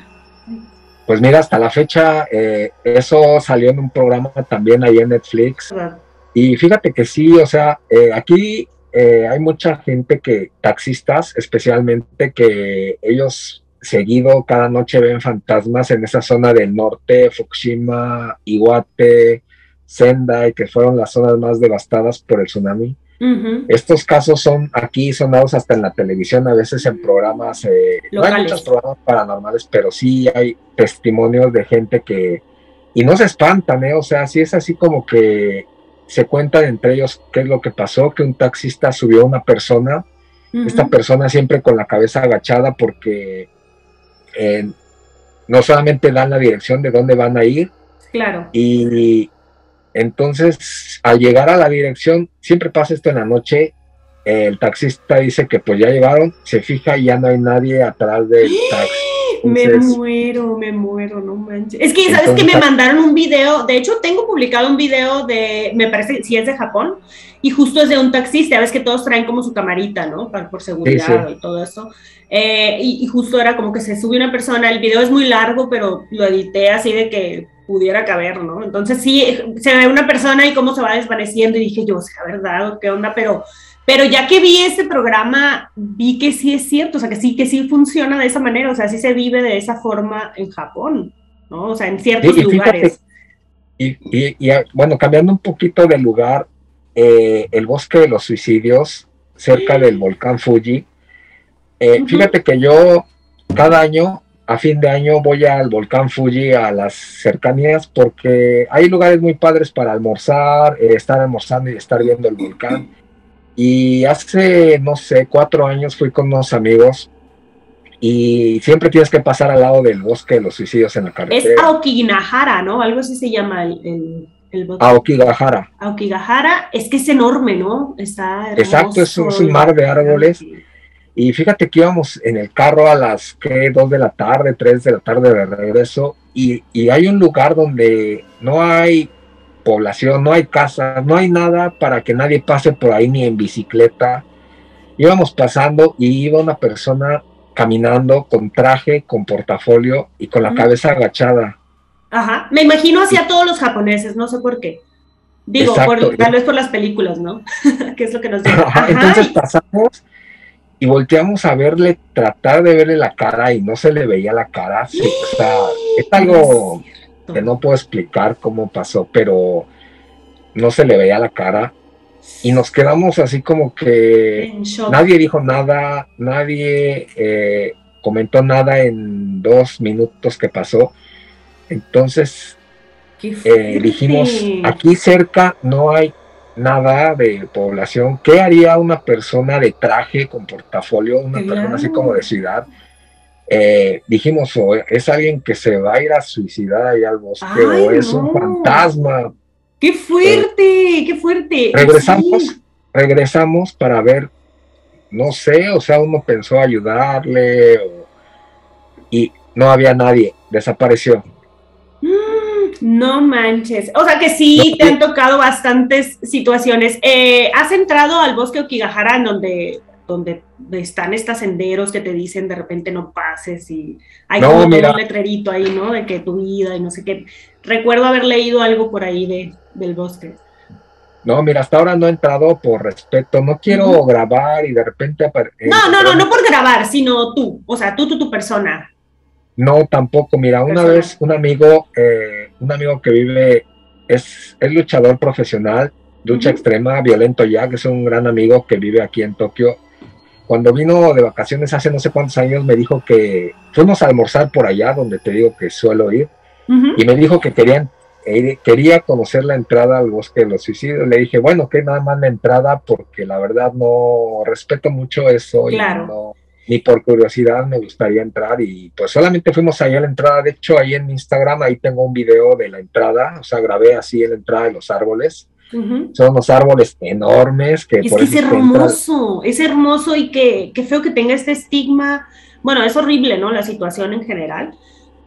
[SPEAKER 2] Pues mira, hasta la fecha eh, eso salió en un programa también ahí en Netflix. Y fíjate que sí, o sea, eh, aquí eh, hay mucha gente que, taxistas especialmente, que ellos seguido cada noche ven fantasmas en esa zona del norte, Fukushima, Iwate, Sendai, que fueron las zonas más devastadas por el tsunami. Estos casos son aquí sonados hasta en la televisión, a veces en programas, eh, no hay muchos programas paranormales, pero sí hay testimonios de gente que, y no se espantan, ¿eh? o sea, sí es así como que se cuentan entre ellos qué es lo que pasó, que un taxista subió a una persona, esta persona siempre con la cabeza agachada porque no solamente dan la dirección de dónde van a ir,
[SPEAKER 1] claro.
[SPEAKER 2] y entonces al llegar a la dirección, siempre pasa esto en la noche, el taxista dice que pues ya llegaron, se fija y ya no hay nadie atrás del taxi.
[SPEAKER 1] me muero, me muero, no manches. Es que, ¿sabes que Me mandaron un video, de hecho tengo publicado un video de, me parece, si es de Japón, y justo es de un taxista, ves que todos traen como su camarita, ¿no? Por seguridad y todo eso. Eh, y, justo era como que se sube una persona, el video es muy largo, pero lo edité así de que pudiera caber, ¿no? Entonces sí, se ve una persona y cómo se va desvaneciendo y dije yo, o sea, ¿verdad? ¿Qué onda? Pero, pero ya que vi ese programa, vi que sí es cierto, o sea, que sí, que sí funciona de esa manera, o sea, sí se vive de esa forma en Japón, ¿no? O sea, en ciertos lugares.
[SPEAKER 2] y, y, bueno, cambiando un poquito de lugar, eh, el bosque de los suicidios, cerca del volcán Fuji, eh, fíjate que yo cada año a fin de año voy al volcán Fuji a las cercanías porque hay lugares muy padres para almorzar, eh, estar almorzando y estar viendo el volcán. Y hace, no sé, cuatro años fui con unos amigos y siempre tienes que pasar al lado del bosque de los suicidios en la carretera.
[SPEAKER 1] Es Aokigahara, ¿no? Algo así se llama el, el,
[SPEAKER 2] bosque. Aokigahara.
[SPEAKER 1] Aokigahara, es que es enorme, ¿no? Está
[SPEAKER 2] Exacto, es un, mar de árboles. Y fíjate que íbamos en el carro a las ¿qué? 2 de la tarde, 3 de la tarde de regreso, y, y, hay un lugar donde no hay población, no hay casas, no hay nada para que nadie pase por ahí ni en bicicleta. Íbamos pasando y iba una persona caminando con traje, con portafolio y con la cabeza agachada.
[SPEAKER 1] Ajá, me imagino hacia todos los japoneses, no sé por qué. Digo, tal vez por las películas, ¿no? que es lo que nos
[SPEAKER 2] Ajá, Entonces pasamos y volteamos a verle, tratar de verle la cara y no se le veía la cara. Sí, o sea, es algo que no puedo explicar cómo pasó, pero no se le veía la cara. Y nos quedamos así como que nadie dijo nada, nadie eh, comentó nada en dos minutos que pasó. Entonces eh, dijimos, aquí cerca no hay nada de población. ¿Qué haría una persona de traje con portafolio, una persona así como de ciudad? Eh, dijimos, o es alguien que se va a ir a suicidar ahí al bosque, o es un fantasma.
[SPEAKER 1] ¡Qué fuerte! ¡Qué fuerte!
[SPEAKER 2] Regresamos, regresamos para ver, no sé, o sea, uno pensó ayudarle, y no había nadie, desapareció.
[SPEAKER 1] No manches. O sea que sí te han tocado bastantes situaciones. Eh, ¿Has entrado al bosque Okigahara en donde, donde están estos senderos que te dicen de repente no pases y hay como un letrerito ahí, ¿no? De que tu vida y no sé qué. Recuerdo haber leído algo por ahí de, del bosque.
[SPEAKER 2] No, mira, hasta ahora no he entrado por respeto. No quiero grabar y de repente...
[SPEAKER 1] no, no, no, no por grabar, sino tú. O sea, tú, tú, tu persona.
[SPEAKER 2] No, tampoco. Mira, una vez un amigo, eh, un amigo que vive, es, es luchador profesional, lucha extrema, violento ya, que es un gran amigo que vive aquí en Tokio. Cuando vino de vacaciones hace no sé cuántos años, me dijo que fuimos a almorzar por allá, donde te digo que suelo ir, y me dijo que querían, quería conocer la entrada al bosque de los suicidios. Le dije, bueno, que nada más la entrada, porque la verdad no respeto mucho eso y no ni por curiosidad me gustaría entrar y pues solamente fuimos ahí a la entrada, de hecho ahí en Instagram ahí tengo un video de la entrada, o sea, grabé así en la entrada de los árboles. Son unos árboles enormes que...
[SPEAKER 1] Es que es hermoso, es hermoso y que, feo que tenga este estigma. Bueno, es horrible, ¿no? La situación en general.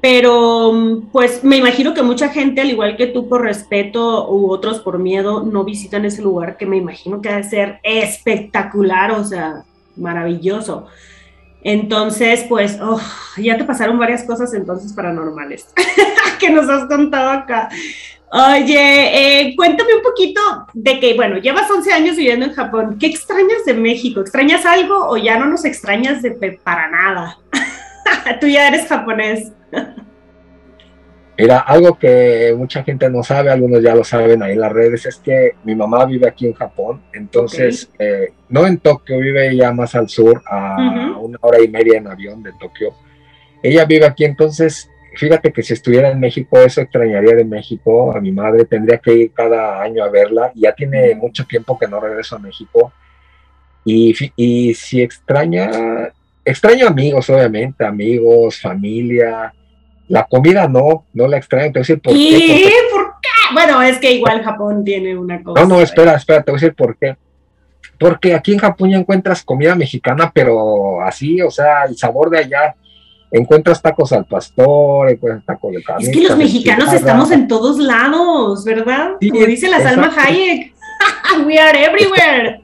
[SPEAKER 1] Pero pues me imagino que mucha gente, al igual que tú por respeto u otros por miedo, no visitan ese lugar que me imagino que ha de ser espectacular, o sea, maravilloso. Entonces, pues, oh, ya te pasaron varias cosas entonces paranormales que nos has contado acá. Oye, eh, cuéntame un poquito de que, bueno, llevas 11 años viviendo en Japón. ¿Qué extrañas de México? ¿Extrañas algo o ya no nos extrañas de para nada? Tú ya eres japonés.
[SPEAKER 2] Mira, algo que mucha gente no sabe, algunos ya lo saben ahí en las redes, es que mi mamá vive aquí en Japón, entonces, eh, no en Tokio, vive ya más al sur, a una hora y media en avión de Tokio. Ella vive aquí, entonces, fíjate que si estuviera en México, eso extrañaría de México a mi madre, tendría que ir cada año a verla, ya tiene mucho tiempo que no regreso a México. Y, y si extraña, extraño amigos, obviamente, amigos, familia la comida no, no la extraño, te voy a decir por
[SPEAKER 1] qué. ¿Por qué? Bueno, es que igual Japón tiene una cosa.
[SPEAKER 2] No, no, espera, espera, te voy a decir por qué. Porque aquí en Japón ya encuentras comida mexicana, pero así, o sea, el sabor de allá. Encuentras tacos al pastor, encuentras tacos de carne.
[SPEAKER 1] Es que los mexicanos estamos en todos lados, ¿verdad? Como dice la Salma Hayek. We are everywhere.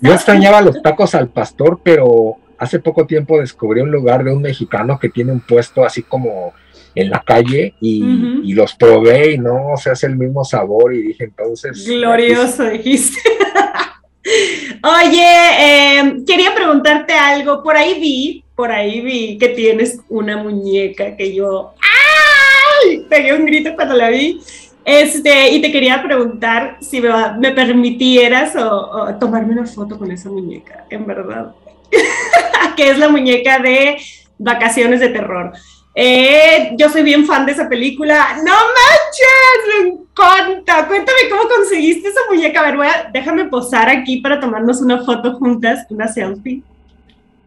[SPEAKER 2] Yo extrañaba los tacos al pastor, pero hace poco tiempo descubrí un lugar de un mexicano que tiene un puesto así como en la calle y, los probé y no, o sea, es el mismo sabor y dije entonces...
[SPEAKER 1] Glorioso, dijiste. Oye, eh, quería preguntarte algo, por ahí vi, por ahí vi que tienes una muñeca que yo... ¡Ay! Pegué un grito cuando la vi. Este, y te quería preguntar si me, permitieras o, tomarme una foto con esa muñeca, en verdad. que es la muñeca de Vacaciones de Terror. Eh, yo soy bien fan de esa película. ¡No manches! ¡Me encanta! Cuéntame cómo conseguiste esa muñeca. A ver, déjame posar aquí para tomarnos una foto juntas, una selfie.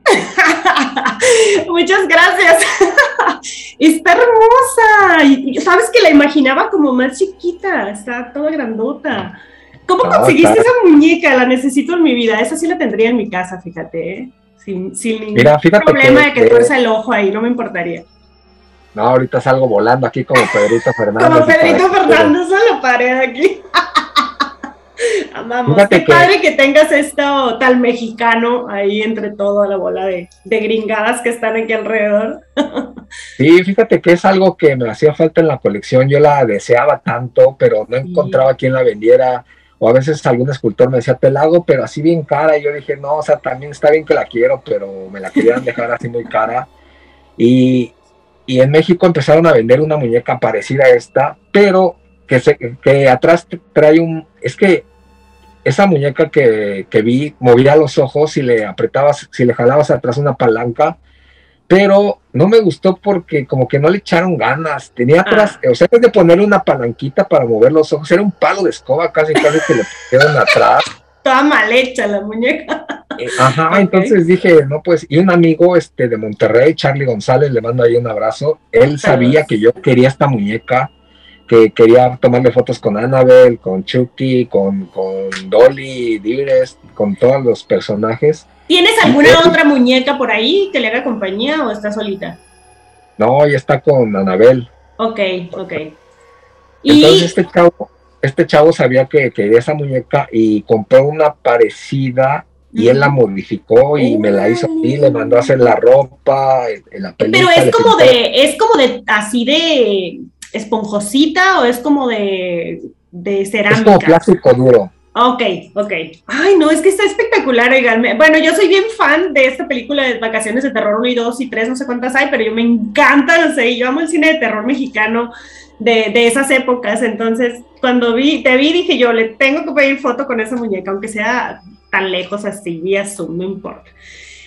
[SPEAKER 1] Muchas gracias. está hermosa. Y, Sabes que la imaginaba como más chiquita, está toda grandota. ¿Cómo conseguiste esa muñeca? La necesito en mi vida. Esa sí la tendría en mi casa, fíjate. ¿eh? Sin, sin ningún problema de que tuerza el ojo ahí, no me importaría.
[SPEAKER 2] No, ahorita salgo volando aquí como Pedrito Fernández.
[SPEAKER 1] Como Pedrito Fernández a la pared aquí. Amamos. Qué padre que tengas esto tal mexicano ahí entre toda la bola de, gringadas que están aquí alrededor.
[SPEAKER 2] Sí, fíjate que es algo que me hacía falta en la colección. Yo la deseaba tanto, pero no encontraba quien la vendiera. O a veces algún escultor me decía, te la hago, pero así bien cara. Y yo dije, no, o sea, también está bien que la quiero, pero me la querían dejar así muy cara. Y, y en México empezaron a vender una muñeca parecida a esta, pero que, se, que atrás trae un... Es que esa muñeca que, vi movía los ojos y le apretabas, si le jalabas atrás una palanca, pero no me gustó porque como que no le echaron ganas. Tenía atrás, ah. o sea, en de ponerle una palanquita para mover los ojos, era un palo de escoba casi, casi que le pusieron atrás.
[SPEAKER 1] Toda mal hecha la muñeca.
[SPEAKER 2] Eh, ajá, entonces dije, no, pues, y un amigo este, de Monterrey, Charlie González, le mando ahí un abrazo. Él sabía que yo quería esta muñeca que quería tomarle fotos con Annabelle, con Chucky, con, con Dolly, Dires, con todos los personajes.
[SPEAKER 1] ¿Tienes alguna otra muñeca por ahí que le haga compañía o está solita?
[SPEAKER 2] No, ya está con Annabelle.
[SPEAKER 1] Ok, ok.
[SPEAKER 2] Entonces este chavo, este chavo sabía que quería esa muñeca y compró una parecida y él la modificó y me la hizo y le mandó a hacer la ropa, la
[SPEAKER 1] Pero es como de, es como de así de esponjosita o es como de, de cerámica? Es
[SPEAKER 2] como plástico duro.
[SPEAKER 1] Ok, ok. Ay, no, es que está espectacular, oigan. Bueno, yo soy bien fan de esta película de Vacaciones de Terror 1 y 2 y 3, no sé cuántas hay, pero yo me encanta, no sé, yo amo el cine de terror mexicano de, de, esas épocas. Entonces, cuando vi, te vi, dije yo, le tengo que pedir foto con esa muñeca, aunque sea tan lejos así, vía Zoom, no importa.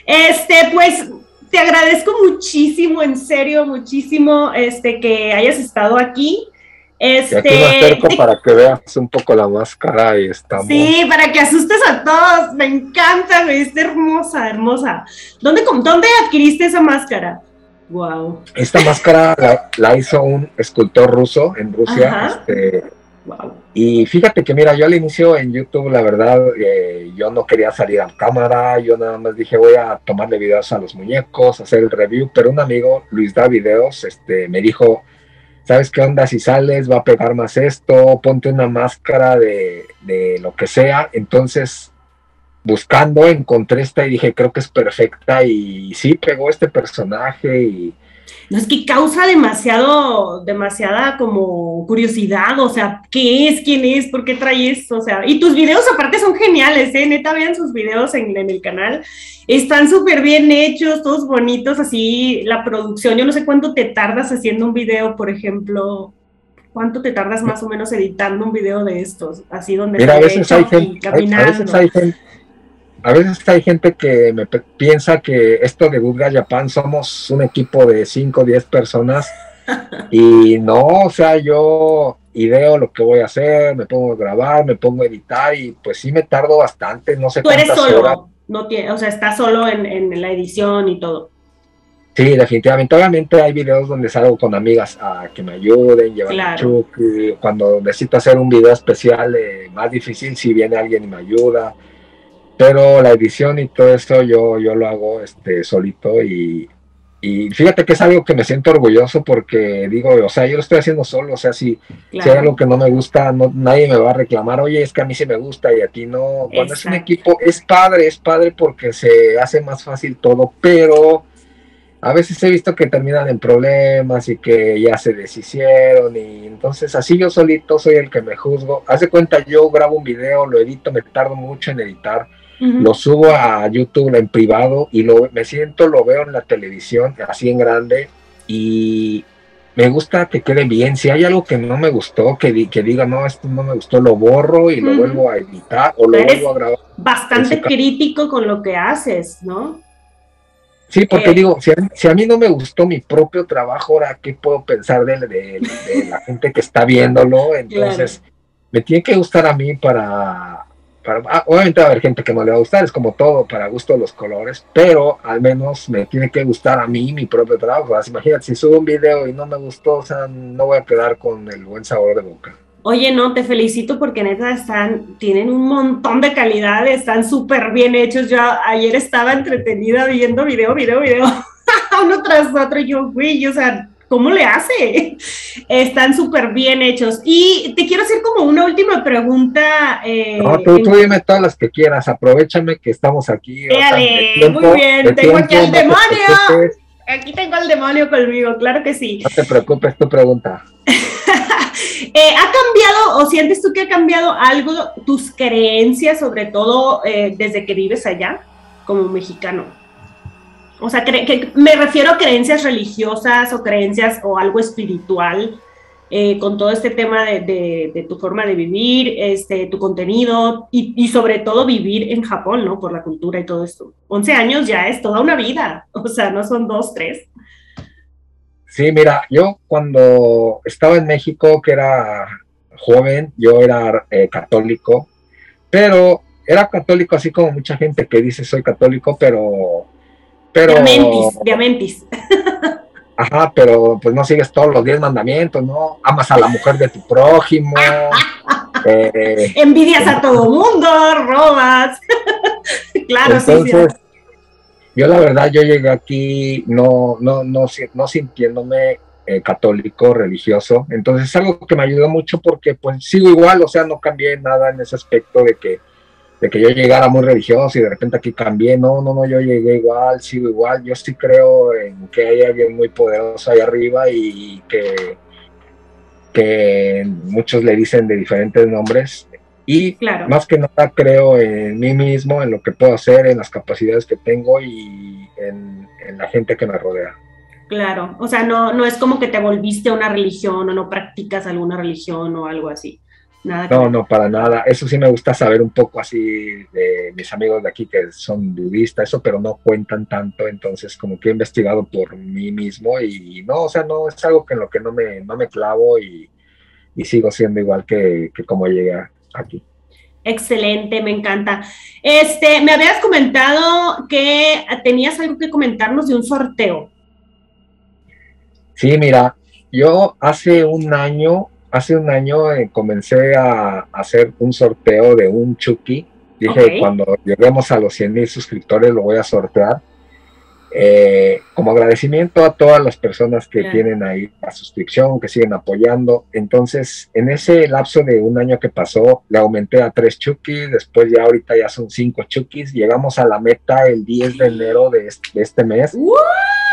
[SPEAKER 1] Este, pues te agradezco muchísimo, en serio, muchísimo, este, que hayas estado aquí. Este,
[SPEAKER 2] aquí me acerco para que veas un poco la máscara y estamos.
[SPEAKER 1] Sí, para que asustes a todos. Me encanta, me es hermosa, hermosa. ¿Dónde, ¿Dónde adquiriste esa máscara? Wow.
[SPEAKER 2] Esta máscara la, hizo un escultor ruso en Rusia. Este, y fíjate que, mira, yo al inicio en YouTube, la verdad, eh, yo no quería salir a cámara, yo nada más dije, voy a tomarle videos a los muñecos, hacer el review, pero un amigo, Luis da videos, este, me dijo, ¿sabes qué onda? Si sales, va a pegar más esto, ponte una máscara de, de lo que sea. Entonces, buscando, encontré esta y dije, creo que es perfecta y sí, pegó este personaje y
[SPEAKER 1] no es que causa demasiado, demasiada como curiosidad, o sea, ¿qué es? ¿Quién es? ¿Por qué trae esto? O sea, y tus videos aparte son geniales, ¿eh? Neta, vean sus videos en, el canal. Están súper bien hechos, todos bonitos, así, la producción, yo no sé cuánto te tardas haciendo un video, por ejemplo, ¿cuánto te tardas más o menos editando un video de estos? Así donde
[SPEAKER 2] Mira, a veces, hay gente, a veces hay gente a veces hay gente que me piensa que esto de Good Japan somos un equipo de 5 o 10 personas y no, o sea, yo ideo lo que voy a hacer, me pongo a grabar, me pongo a editar y pues sí me tardo bastante, no sé
[SPEAKER 1] Tú eres solo, no tiene, o sea, estás solo en, la edición y todo.
[SPEAKER 2] Sí, definitivamente. Obviamente hay videos donde salgo con amigas a que me ayuden, llevar claro. Cuando necesito hacer un video especial, eh, más difícil si viene alguien y me ayuda pero la edición y todo eso yo, yo lo hago este, solito y, fíjate que es algo que me siento orgulloso porque digo, o sea, yo lo estoy haciendo solo, o sea, si, si hay algo que no me gusta, no, nadie me va a reclamar, oye, es que a mí sí me gusta y a ti no. Cuando es un equipo, es padre, es padre porque se hace más fácil todo, pero a veces he visto que terminan en problemas y que ya se deshicieron y entonces así yo solito soy el que me juzgo. Haz de cuenta, yo grabo un video, lo edito, me tardo mucho en editar, lo subo a YouTube en privado y lo, me siento, lo veo en la televisión, así en grande y me gusta que quede bien. Si hay algo que no me gustó, que, que diga, no, esto no me gustó, lo borro y lo vuelvo a editar o lo vuelvo a grabar.
[SPEAKER 1] Bastante crítico con lo que haces, ¿no?
[SPEAKER 2] Sí, porque eh, digo, si a, mí no me gustó mi propio trabajo, ahora qué puedo pensar de, de, la gente que está viéndolo, entonces me tiene que gustar a mí para, para ah, obviamente va a haber gente que no le va a gustar, es como todo, para gusto los colores, pero al menos me tiene que gustar a mí mi propio trabajo. imagínate, si subo un video y no me gustó, o sea, no voy a quedar con el buen sabor de boca.
[SPEAKER 1] Oye, no, te felicito porque neta están, tienen un montón de calidad, están súper bien hechos. Yo ayer estaba entretenida viendo video, video, video, uno tras otro. Y yo, güey, o sea, ¿cómo le hace? Están súper bien hechos. Y te quiero hacer como una última pregunta.
[SPEAKER 2] Eh, no, tú, dime todas las que quieras, aprovechame que estamos aquí.
[SPEAKER 1] muy bien, tengo aquí al demonio. Aquí tengo al demonio conmigo, claro que sí.
[SPEAKER 2] No te preocupes, tu pregunta.
[SPEAKER 1] Eh, ¿Ha cambiado o sientes tú que ha cambiado algo tus creencias, sobre todo eh, desde que vives allá como mexicano? O sea, que, me refiero a creencias religiosas o creencias o algo espiritual eh, con todo este tema de, tu forma de vivir, este, tu contenido y, sobre todo vivir en Japón, ¿no? Por la cultura y todo esto. 11 años ya es toda una vida, o sea, no son dos, tres.
[SPEAKER 2] Sí, mira, yo cuando estaba en México, que era joven, yo era eh, católico, pero era católico así como mucha gente que dice soy católico, pero... pero
[SPEAKER 1] diamentis, diamentis.
[SPEAKER 2] Ajá, pero pues no sigues todos los diez mandamientos, ¿no? Amas a la mujer de tu prójimo.
[SPEAKER 1] eh, Envidias a todo mundo, robas. claro, sí, sí.
[SPEAKER 2] Yo la verdad, yo llegué aquí no, no, no, no sintiéndome eh, católico, religioso. Entonces es algo que me ayudó mucho porque pues sigo igual, o sea, no cambié nada en ese aspecto de que, de que yo llegara muy religioso y de repente aquí cambié. No, no, no, yo llegué igual, sigo igual. Yo sí creo en que hay alguien muy poderoso ahí arriba y que, que muchos le dicen de diferentes nombres y más que nada creo en mí mismo, en lo que puedo hacer, en las capacidades que tengo y en, la gente que me rodea.
[SPEAKER 1] Claro, o sea, no, no es como que te volviste a una religión o no practicas alguna religión o algo así.
[SPEAKER 2] Nada no, no, para nada. Eso sí me gusta saber un poco así de mis amigos de aquí que son budistas, eso, pero no cuentan tanto, entonces como que he investigado por mí mismo y no, o sea, no es algo que en lo que no me, no me clavo y, sigo siendo igual que, que como llegué aquí.
[SPEAKER 1] Excelente, me encanta. Este, me habías comentado que tenías algo que comentarnos de un sorteo.
[SPEAKER 2] Sí, mira, yo hace un año, hace un año eh, comencé a, hacer un sorteo de un Chucky. Dije, cuando lleguemos a los 100 mil suscriptores lo voy a sortear. Eh, como agradecimiento a todas las personas que tienen ahí la suscripción, que siguen apoyando. Entonces, en ese lapso de un año que pasó, le aumenté a tres chukis, después ya ahorita ya son cinco chukis, llegamos a la meta el 10 de enero de este, mes.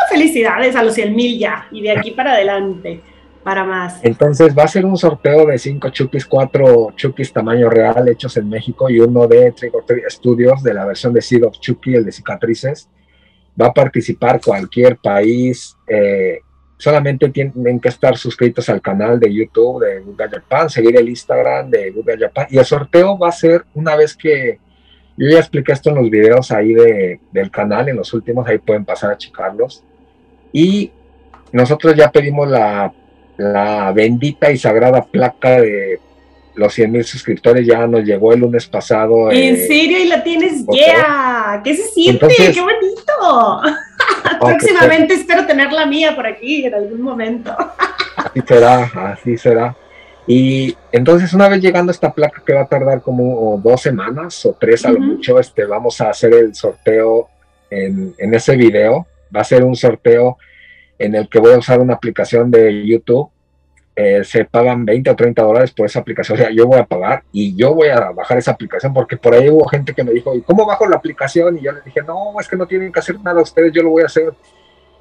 [SPEAKER 1] Felicidades a los 100 mil ya, y de aquí para adelante. Para más.
[SPEAKER 2] Entonces va a ser un sorteo de cinco chukis, cuatro chukis tamaño real hechos en México y uno de Trigger Studios de la versión de Seed of Chucky, el de cicatrices va a participar cualquier país. Eh, solamente tienen que estar suscritos al canal de YouTube de Google Japan, seguir el Instagram de Google Japan. Y el sorteo va a ser una vez que yo ya expliqué esto en los videos ahí de, del canal, en los últimos, ahí pueden pasar a checarlos. Y nosotros ya pedimos la, la bendita y sagrada placa de los 100 mil suscriptores ya nos llegó el lunes pasado.
[SPEAKER 1] ¿En eh, serio? ¿Y la tienes ya? ¿Qué se siente? ¡Qué bonito! Próximamente espero tener la mía por aquí en algún momento.
[SPEAKER 2] así será, así será. Y entonces una vez llegando a esta placa que va a tardar como dos semanas o tres a lo mucho, este, vamos a hacer el sorteo en, en ese video. Va a ser un sorteo en el que voy a usar una aplicación de YouTube eh, se pagan 20 o 30 dólares por esa aplicación. O sea, yo voy a pagar y yo voy a bajar esa aplicación porque por ahí hubo gente que me dijo, ¿y cómo bajo la aplicación? Y yo le dije, no, es que no tienen que hacer nada ustedes, yo lo voy a hacer.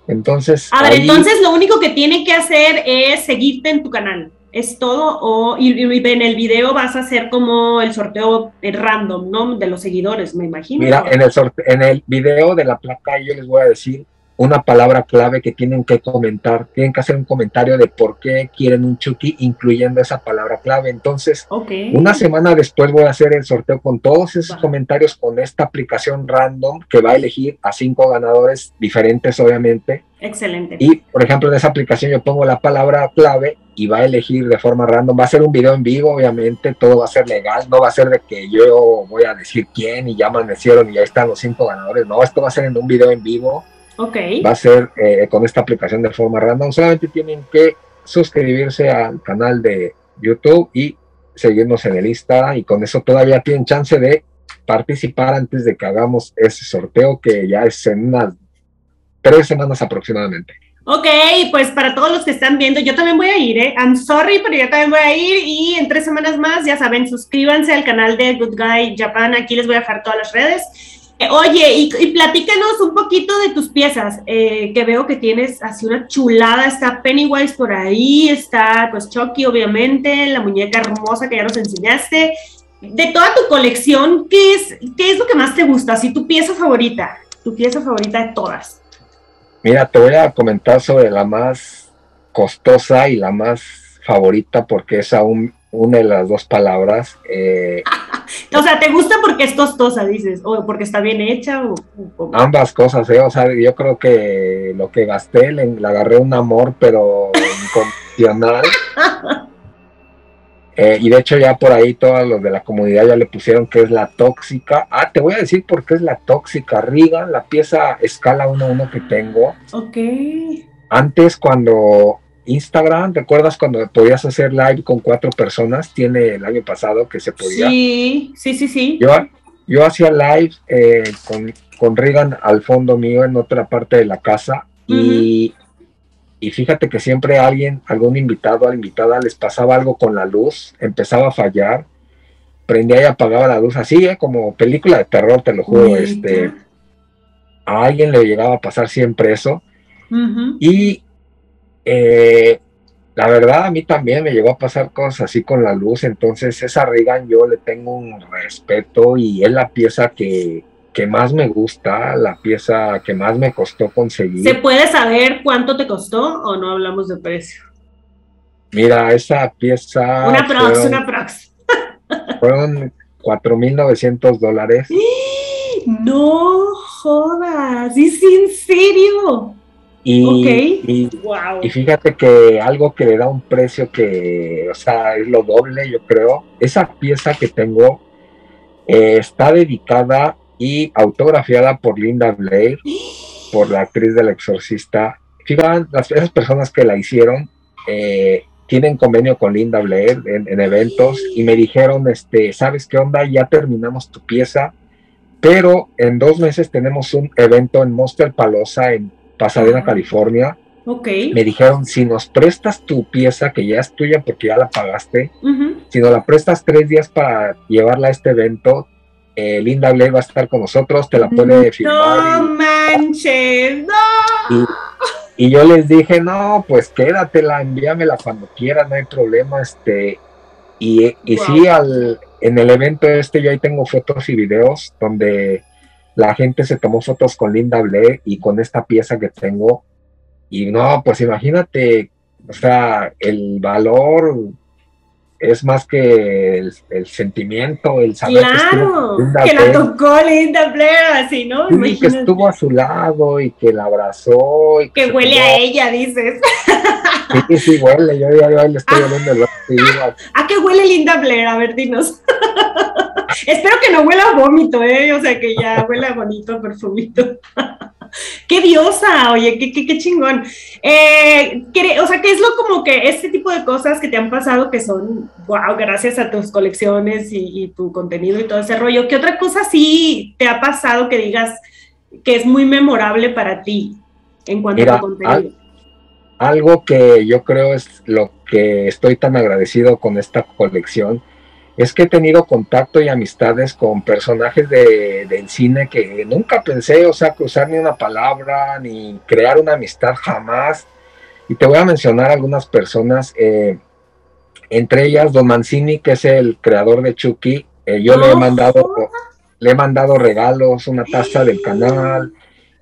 [SPEAKER 2] Entonces.
[SPEAKER 1] A ver, entonces lo único que tiene que hacer es seguirte en tu canal. ¿Es todo? O, y, en el video vas a hacer como el sorteo random, ¿no? De los seguidores, me imagino.
[SPEAKER 2] Mira, en el, en el video de la placa yo les voy a decir una palabra clave que tienen que comentar. Tienen que hacer un comentario de por qué quieren un Chucky, incluyendo esa palabra clave. Entonces, una semana después voy a hacer el sorteo con todos esos comentarios con esta aplicación random que va a elegir a cinco ganadores diferentes, obviamente.
[SPEAKER 1] Excelente.
[SPEAKER 2] Y, por ejemplo, en esa aplicación yo pongo la palabra clave y va a elegir de forma random. Va a ser un video en vivo, obviamente, todo va a ser legal. No va a ser de que yo voy a decir quién y ya amanecieron y ahí están los cinco ganadores. No, esto va a ser en un video en vivo Va a ser eh, con esta aplicación de forma random. Solamente tienen que suscribirse al canal de YouTube y seguirnos en el Instagram y con eso todavía tienen chance de participar antes de que hagamos ese sorteo que ya es en unas tres semanas aproximadamente.
[SPEAKER 1] Ok, pues para todos los que están viendo, yo también voy a ir, ¿eh? I'm sorry, pero yo también voy a ir y en tres semanas más, ya saben, suscríbanse al canal de Good Guy Japan, aquí les voy a dejar todas las redes Oye, y, platícanos un poquito de tus piezas, eh, que veo que tienes así una chulada, está Pennywise por ahí, está pues Chucky obviamente, la muñeca hermosa que ya nos enseñaste. De toda tu colección, ¿qué es, qué es lo que más te gusta? Así tu pieza favorita, tu pieza favorita de todas.
[SPEAKER 2] Mira, te voy a comentar sobre la más costosa y la más favorita porque es aún una de las dos palabras. Eh,
[SPEAKER 1] o sea, ¿te gusta porque es costosa, dices? ¿O porque está bien hecha? O,
[SPEAKER 2] Ambas cosas, ¿eh? O sea, yo creo que lo que gasté, le, agarré un amor, pero incondicional. Eh, y de hecho ya por ahí todos los de la comunidad ya le pusieron que es la tóxica. Ah, te voy a decir por qué es la tóxica. Riga, la pieza escala 1-1 que tengo.
[SPEAKER 1] Ok.
[SPEAKER 2] Antes cuando Instagram, ¿recuerdas cuando podías hacer live con cuatro personas? Tiene el año pasado que se podía.
[SPEAKER 1] Sí, sí, sí, sí.
[SPEAKER 2] Yo, yo hacía live eh, con, con Regan al fondo mío en otra parte de la casa y, y fíjate que siempre alguien, algún invitado, a la invitada les pasaba algo con la luz, empezaba a fallar, prendía y apagaba la luz así, ¿eh? como película de terror, te lo juro. Este, a alguien le llegaba a pasar siempre eso. Y eh, la verdad, a mí también me llegó a pasar cosas así con la luz, entonces esa Regan yo le tengo un respeto y es la pieza que, más me gusta, la pieza que más me costó conseguir.
[SPEAKER 1] ¿Se puede saber cuánto te costó o no hablamos de precio?
[SPEAKER 2] Mira, esa pieza...
[SPEAKER 1] Una prox, una prox.
[SPEAKER 2] Fueron 4.900 dólares.
[SPEAKER 1] No jodas, ¿es en serio?
[SPEAKER 2] Y, y, fíjate que algo que le da un precio que, o sea, es lo doble, yo creo. Esa pieza que tengo eh, está dedicada y autografiada por Linda Blair, por la actriz del exorcista. Fíjate, las, esas personas que la hicieron eh, tienen convenio con Linda Blair en, en, eventos y me dijeron, este, ¿sabes qué onda? Ya terminamos tu pieza, pero en dos meses tenemos un evento en Monster Palosa en Pasadena, California.
[SPEAKER 1] Okay.
[SPEAKER 2] Me dijeron, si nos prestas tu pieza, que ya es tuya porque ya la pagaste, si nos la prestas tres días para llevarla a este evento, eh, Linda Blair va a estar con nosotros, te la puede
[SPEAKER 1] firmar. No manches,
[SPEAKER 2] no. Y, yo les dije, no, pues quédatela, envíamela cuando quieras, no hay problema. Este, y, y sí, al, en el evento este yo ahí tengo fotos y videos donde la gente se tomó fotos con Linda Blair y con esta pieza que tengo. Y no, pues imagínate, o sea, el valor es más que el, sentimiento, el
[SPEAKER 1] saber claro, que, la tocó Linda Blair, así, ¿no?
[SPEAKER 2] Y que estuvo a su lado y que la abrazó. Y
[SPEAKER 1] que, huele a ella, dices.
[SPEAKER 2] Sí, sí, huele, yo ya, le estoy oliendo el
[SPEAKER 1] ¿A qué huele Linda Blair? A ver, dinos. Espero que no huela a vómito, ¿eh? O sea, que ya huela bonito, perfumito. ¡Qué diosa! Oye, qué, qué, chingón. Eh, o sea, ¿qué es lo como que este tipo de cosas que te han pasado que son, wow, gracias a tus colecciones y, tu contenido y todo ese rollo? ¿Qué otra cosa sí te ha pasado que digas que es muy memorable para ti en cuanto a tu contenido?
[SPEAKER 2] algo que yo creo es lo que estoy tan agradecido con esta colección es que he tenido contacto y amistades con personajes de, del cine que nunca pensé, o sea, cruzar ni una palabra, ni crear una amistad jamás. Y te voy a mencionar algunas personas, eh, entre ellas Don Mancini, que es el creador de Chucky. Eh, yo le he mandado, le he mandado regalos, una taza del canal,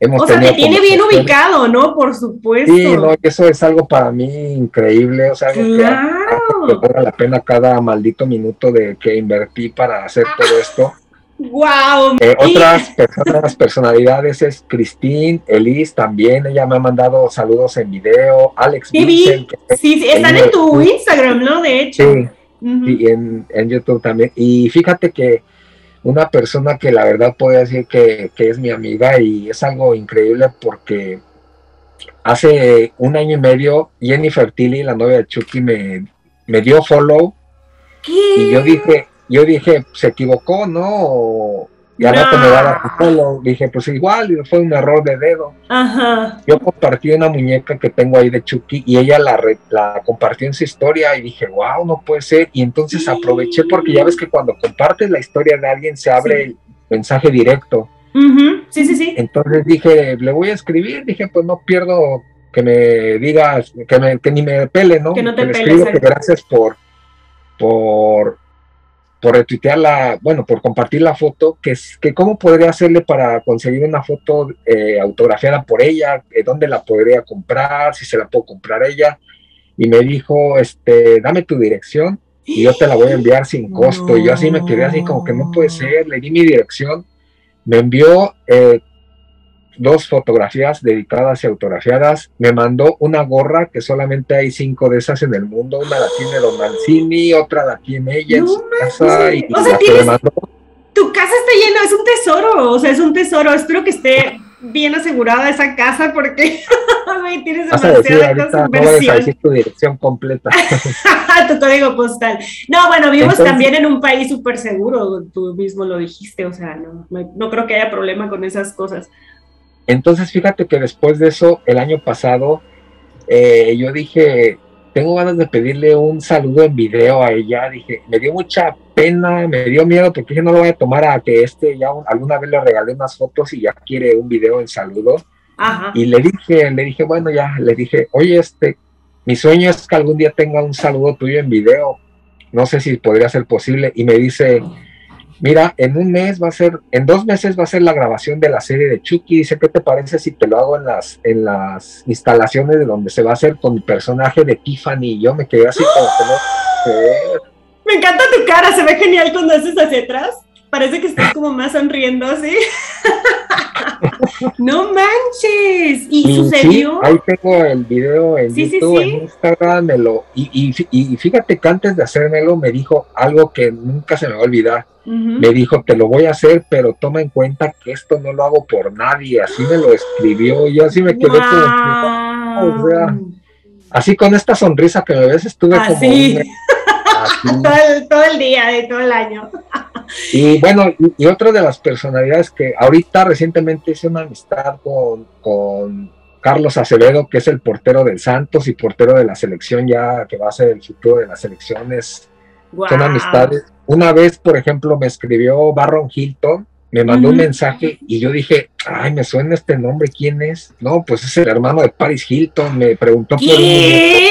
[SPEAKER 1] o sea, te tiene bien ubicado, ¿no? Por supuesto.
[SPEAKER 2] Sí, no, eso es algo para mí increíble, o sea, claro. que, la pena cada maldito minuto de que invertí para hacer todo esto.
[SPEAKER 1] Wow.
[SPEAKER 2] Eh, otras personas, personalidades es Christine, Elise también, ella me ha mandado saludos en video, Alex
[SPEAKER 1] sí, sí, sí, están en tu Instagram, ¿no? De hecho.
[SPEAKER 2] Sí, y en, en YouTube también. Y fíjate que una persona que la verdad puedo decir que, es mi amiga y es algo increíble porque hace un año y medio Jennifer Tilly, la novia de Chucky, me, me dio follow y yo dije, yo dije, se equivocó, ¿no? Y al rato me daba follow. Dije, pues igual, fue un error de dedo.
[SPEAKER 1] Ajá.
[SPEAKER 2] Yo compartí una muñeca que tengo ahí de Chucky y ella la, la compartió en su historia y dije, wow, no puede ser. Y entonces aproveché porque ya ves que cuando compartes la historia de alguien se abre el mensaje directo.
[SPEAKER 1] Sí, sí, sí.
[SPEAKER 2] Entonces dije, le voy a escribir. Dije, pues no pierdo que me digas, que, me, que ni me pele, ¿no?
[SPEAKER 1] Que no te
[SPEAKER 2] que escribo que gracias por, por por retuitear la, bueno, por compartir la foto, que, es, que cómo podría hacerle para conseguir una foto eh, autografiada por ella, eh, dónde la podría comprar, si se la puedo comprar ella. Y me dijo, este, dame tu dirección y yo te la voy a enviar sin costo. Y yo así me quedé así como que no puede ser, le di mi dirección, me envió eh, dos fotografías dedicadas y autografiadas. Me mandó una gorra, que solamente hay cinco de esas en el mundo. Una la tiene Don Mancini, otra la tiene ella en su casa. Y,
[SPEAKER 1] o sea, tu casa está llena, es un tesoro, o sea, es un tesoro. Espero que esté bien asegurada esa casa porque tienes demasiada
[SPEAKER 2] cosa No tu dirección completa.
[SPEAKER 1] tu código postal. No, bueno, vivimos también en un país súper seguro, tú mismo lo dijiste, o sea, no, no creo que haya problema con esas cosas.
[SPEAKER 2] Entonces, fíjate que después de eso, el año pasado, eh, yo dije, tengo ganas de pedirle un saludo en video a ella. Dije, me dio mucha pena, me dio miedo porque dije, no lo voy a tomar a que este ya alguna vez le regalé unas fotos y ya quiere un video en saludo. Y le dije, le dije, bueno, ya, le dije, oye, este, mi sueño es que algún día tenga un saludo tuyo en video. No sé si podría ser posible. Y me dice, mira, en un mes va a ser, en dos meses va a ser la grabación de la serie de Chucky. Dice, ¿qué te parece si te lo hago en las, en las instalaciones de donde se va a hacer con mi personaje de Tiffany? Y yo me quedé así como que
[SPEAKER 1] no Me encanta tu cara, se ve genial cuando haces hacia atrás. Parece que estás como más sonriendo así. no manches. ¿Y, sucedió?
[SPEAKER 2] ahí tengo el video en YouTube, en Instagram, y, y, fíjate que antes de hacérmelo me dijo algo que nunca se me va a olvidar. Me dijo, te lo voy a hacer, pero toma en cuenta que esto no lo hago por nadie. Así me lo escribió y así me quedé como... así con esta sonrisa que me ves, estuve como...
[SPEAKER 1] todo, el, día, de todo el año.
[SPEAKER 2] y bueno, y, otra de las personalidades que ahorita recientemente hice una amistad con, con Carlos Acevedo, que es el portero del Santos y portero de la selección ya que va a ser el futuro de las selecciones. Son amistades. Una vez, por ejemplo, me escribió Barron Hilton, me mandó un mensaje y yo dije, ay, me suena este nombre, ¿quién es? No, pues es el hermano de Paris Hilton, me preguntó por un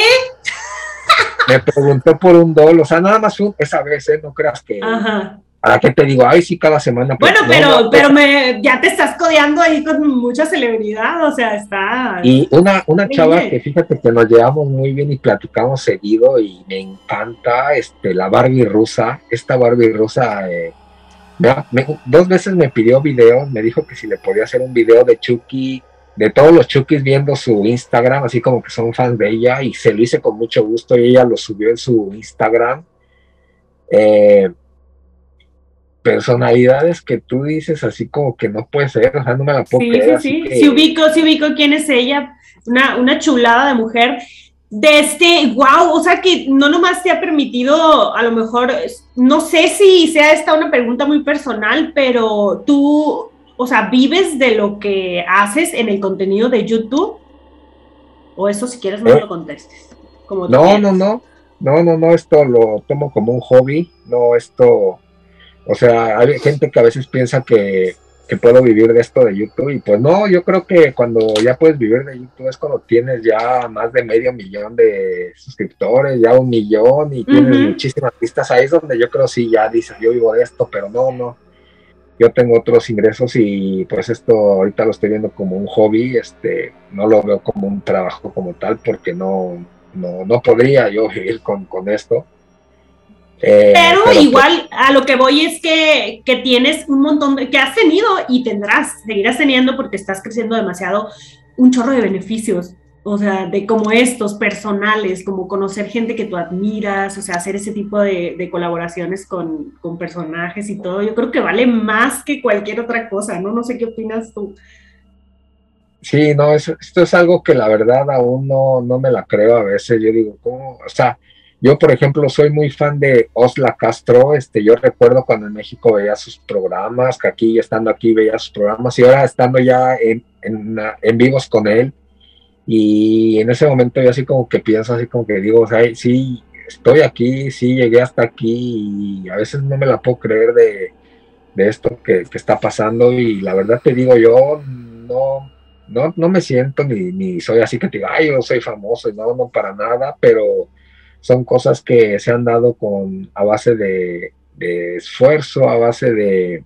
[SPEAKER 2] me preguntó por un dólar, o sea, nada más esa vez, ¿eh? No creas que... Ajá. ¿Para qué te digo? Ay, sí, cada semana.
[SPEAKER 1] Pues, bueno, pero, pero me, ya te estás codeando ahí con mucha celebridad, o sea, está...
[SPEAKER 2] Y una, una chava que fíjate que nos llevamos muy bien y platicamos seguido y me encanta, este, la Barbie rusa, esta Barbie rusa... Eh, dos veces me pidió videos, me dijo que si le podía hacer un video de Chucky de todos los Chukis viendo su Instagram, así como que son fans de ella, y se lo hice con mucho gusto y ella lo subió en su Instagram. Eh, personalidades que tú dices así como que no puede ser, o sea, no me la puedo sí, creer.
[SPEAKER 1] Sí, sí, sí, ubico, sí ubico quién es ella, una, una chulada de mujer. De este, wow, o sea que no nomás te ha permitido, a lo mejor, no sé si sea esta una pregunta muy personal, pero tú o sea, ¿vives de lo que haces en el contenido de YouTube? O eso si quieres no eh, lo contestes.
[SPEAKER 2] no, no, no. no, no, no, esto lo tomo como un hobby, no esto, o sea, hay gente que a veces piensa que, que puedo vivir de esto de YouTube y pues no, yo creo que cuando ya puedes vivir de YouTube es cuando tienes ya más de medio millón de suscriptores, ya un millón y tienes muchísimas vistas, ahí es donde yo creo sí ya dices, yo vivo de esto, pero no, no, yo tengo otros ingresos y pues esto ahorita lo estoy viendo como un hobby, este, no lo veo como un trabajo como tal porque no, no, no podría yo vivir con, con esto.
[SPEAKER 1] Eh, pero, pues igual a lo que voy es que, que, tienes un montón de, que has tenido y tendrás, seguirás teniendo porque estás creciendo demasiado, un chorro de beneficios, o sea, de como estos personales, como conocer gente que tú admiras, o sea, hacer ese tipo de, de colaboraciones con, con, personajes y todo, yo creo que vale más que cualquier otra cosa, ¿no? No sé qué opinas tú.
[SPEAKER 2] Sí, no, esto es algo que la verdad aún no, no me la creo a veces, yo digo, ¿cómo? O sea, yo, por ejemplo, soy muy fan de Osla Castro. Este, yo recuerdo cuando en México veía sus programas, que aquí, estando aquí, veía sus programas, y ahora estando ya en, en, vivos con él. Y en ese momento yo así como que pienso, así como que digo, o sea, sí, estoy aquí, sí, llegué hasta aquí, y a veces no me la puedo creer de, de esto que, que, está pasando. Y la verdad te digo, yo no, no, no me siento ni, ni soy así que te digo, ay, yo soy famoso, no, no para nada, pero son cosas que se han dado con, a base de, esfuerzo, a base de,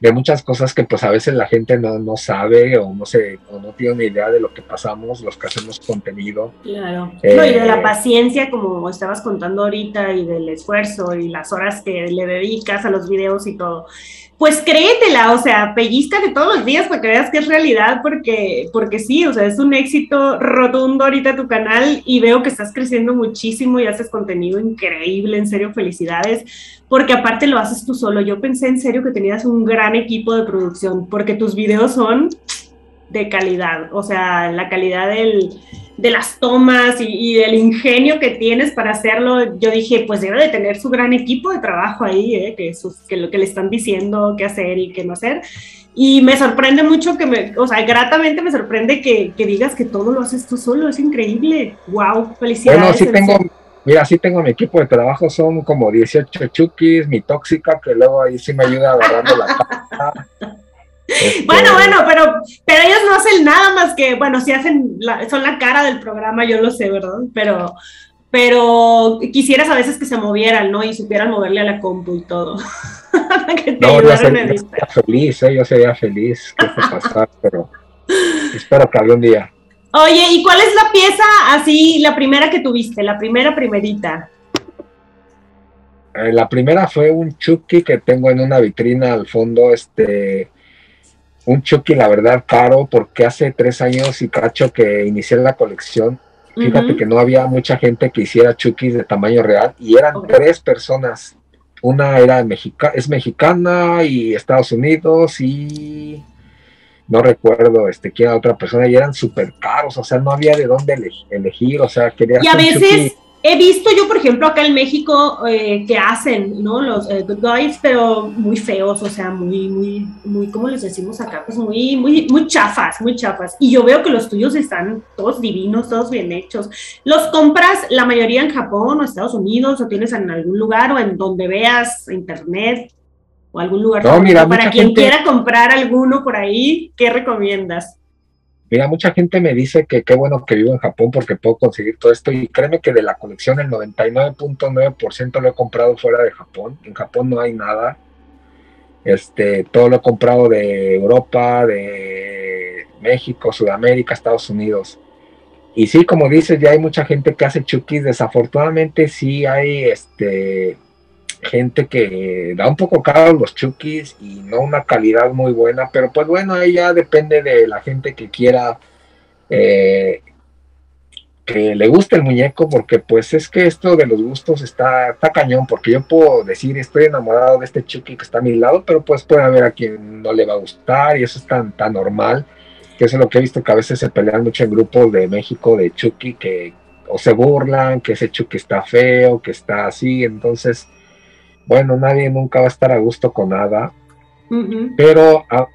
[SPEAKER 2] de, muchas cosas que pues a veces la gente no, no sabe o no, se, o no tiene una idea de lo que pasamos, los que hacemos contenido.
[SPEAKER 1] Claro. y de la eh, paciencia, como estabas contando ahorita, y del esfuerzo y las horas que le dedicas a los videos y todo pues créetela, o sea, pellizcate todos los días para que veas que es realidad, porque, porque sí, o sea, es un éxito rotundo ahorita tu canal y veo que estás creciendo muchísimo y haces contenido increíble, en serio, felicidades, porque aparte lo haces tú solo. Yo pensé en serio que tenías un gran equipo de producción, porque tus videos son de calidad, o sea, la calidad del, de las tomas y, del ingenio que tienes para hacerlo, yo dije, pues debe de tener su gran equipo de trabajo ahí, ¿eh? que, sus, que lo que le están diciendo qué hacer y qué no hacer. Y me sorprende mucho que me, o sea, gratamente me sorprende que, que digas que todo lo haces tú solo, es increíble. ¡Wow! Felicidades.
[SPEAKER 2] Bueno, sí tengo, mira, sí tengo mi equipo de trabajo, son como 18 chukis, mi tóxica, que luego ahí sí me ayuda agarrando la.
[SPEAKER 1] Este, bueno, bueno, pero, pero ellos no hacen nada más que, bueno, si hacen, son la cara del programa, yo lo sé, ¿verdad? Pero, pero quisieras a veces que se movieran, ¿no? Y supieran moverle a la compu y todo.
[SPEAKER 2] no, yo sería, feliz, ¿eh? yo sería feliz que pasara, pero espero que algún día.
[SPEAKER 1] Oye, ¿y cuál es la pieza así, la primera que tuviste, la primera primerita?
[SPEAKER 2] Eh, la primera fue un Chucky que tengo en una vitrina al fondo, este, un Chucky, la verdad, caro, porque hace tres años y cacho que inicié la colección. Fíjate que no había mucha gente que hiciera Chucky de tamaño real y eran tres personas. Una era mexica es mexicana y Estados Unidos y no recuerdo este quién era otra persona y eran súper caros, o sea, no había de dónde elegir, o sea, quería...
[SPEAKER 1] Y a veces He visto yo, por ejemplo, acá en México eh, que hacen, ¿no? Los eh, good guys, pero muy feos, o sea, muy, muy, muy, ¿cómo les decimos acá? Pues muy, muy, muy chafas, muy chafas. Y yo veo que los tuyos están todos divinos, todos bien hechos. ¿Los compras la mayoría en Japón o Estados Unidos o tienes en algún lugar o en donde veas internet o algún lugar?
[SPEAKER 2] No, mira,
[SPEAKER 1] para quien quiera comprar alguno por ahí, ¿qué recomiendas?
[SPEAKER 2] Mira, mucha gente me dice que qué bueno que vivo en Japón porque puedo conseguir todo esto y créeme que de la colección el 99.9% lo he comprado fuera de Japón. En Japón no hay nada. Este, todo lo he comprado de Europa, de México, Sudamérica, Estados Unidos. Y sí, como dices, ya hay mucha gente que hace chukis. Desafortunadamente sí hay este gente que da un poco caro los chukis y no una calidad muy buena, pero pues bueno, ahí ya depende de la gente que quiera eh, que le guste el muñeco, porque pues es que esto de los gustos está, está cañón, porque yo puedo decir estoy enamorado de este chuki que está a mi lado, pero pues puede haber a quien no le va a gustar y eso es tan, tan normal, que es lo que he visto que a veces se pelean mucho en grupos de México de chuki que o se burlan, que ese chuki está feo, que está así, entonces bueno, nadie nunca va a estar a gusto con nada, pero ah,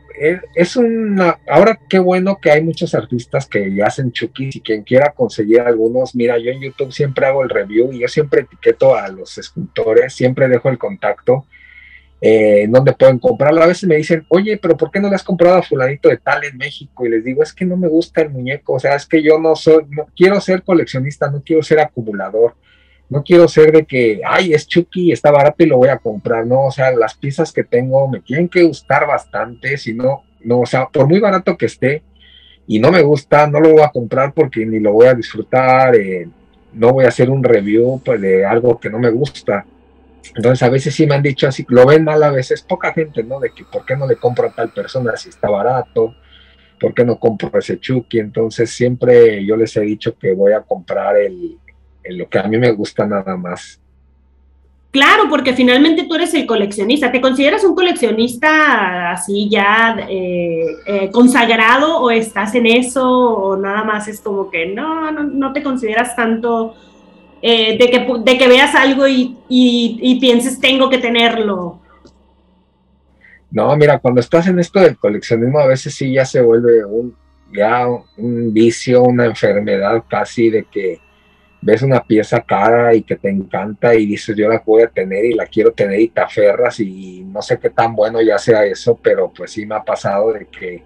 [SPEAKER 2] es una, ahora qué bueno que hay muchos artistas que hacen chukis y quien quiera conseguir algunos, mira, yo en YouTube siempre hago el review y yo siempre etiqueto a los escultores, siempre dejo el contacto eh, donde pueden comprarlo. A veces me dicen, oye, pero ¿por qué no le has comprado a fulanito de tal en México? Y les digo, es que no me gusta el muñeco, o sea, es que yo no soy, no quiero ser coleccionista, no quiero ser acumulador no quiero ser de que, ay, es Chucky, está barato y lo voy a comprar, no, o sea, las piezas que tengo me tienen que gustar bastante, si no, no, o sea, por muy barato que esté y no me gusta, no lo voy a comprar porque ni lo voy a disfrutar, eh, no voy a hacer un review pues, de algo que no me gusta. Entonces a veces sí me han dicho así, lo ven mal a veces, poca gente, ¿no? De que por qué no le compro a tal persona si está barato, por qué no compro ese Chucky. Entonces siempre yo les he dicho que voy a comprar el, en lo que a mí me gusta nada más.
[SPEAKER 1] Claro, porque finalmente tú eres el coleccionista. ¿Te consideras un coleccionista así ya eh, eh, consagrado o estás en eso o nada más es como que no, no, te consideras tanto eh, de, que, de que veas algo y, y, pienses tengo que tenerlo?
[SPEAKER 2] No, mira, cuando estás en esto del coleccionismo a veces sí ya se vuelve un, ya un vicio, una enfermedad casi de que ves una pieza cara y que te encanta y dices yo la voy a tener y la quiero tener y te aferras y no sé qué tan bueno ya sea eso, pero pues sí me ha pasado de que,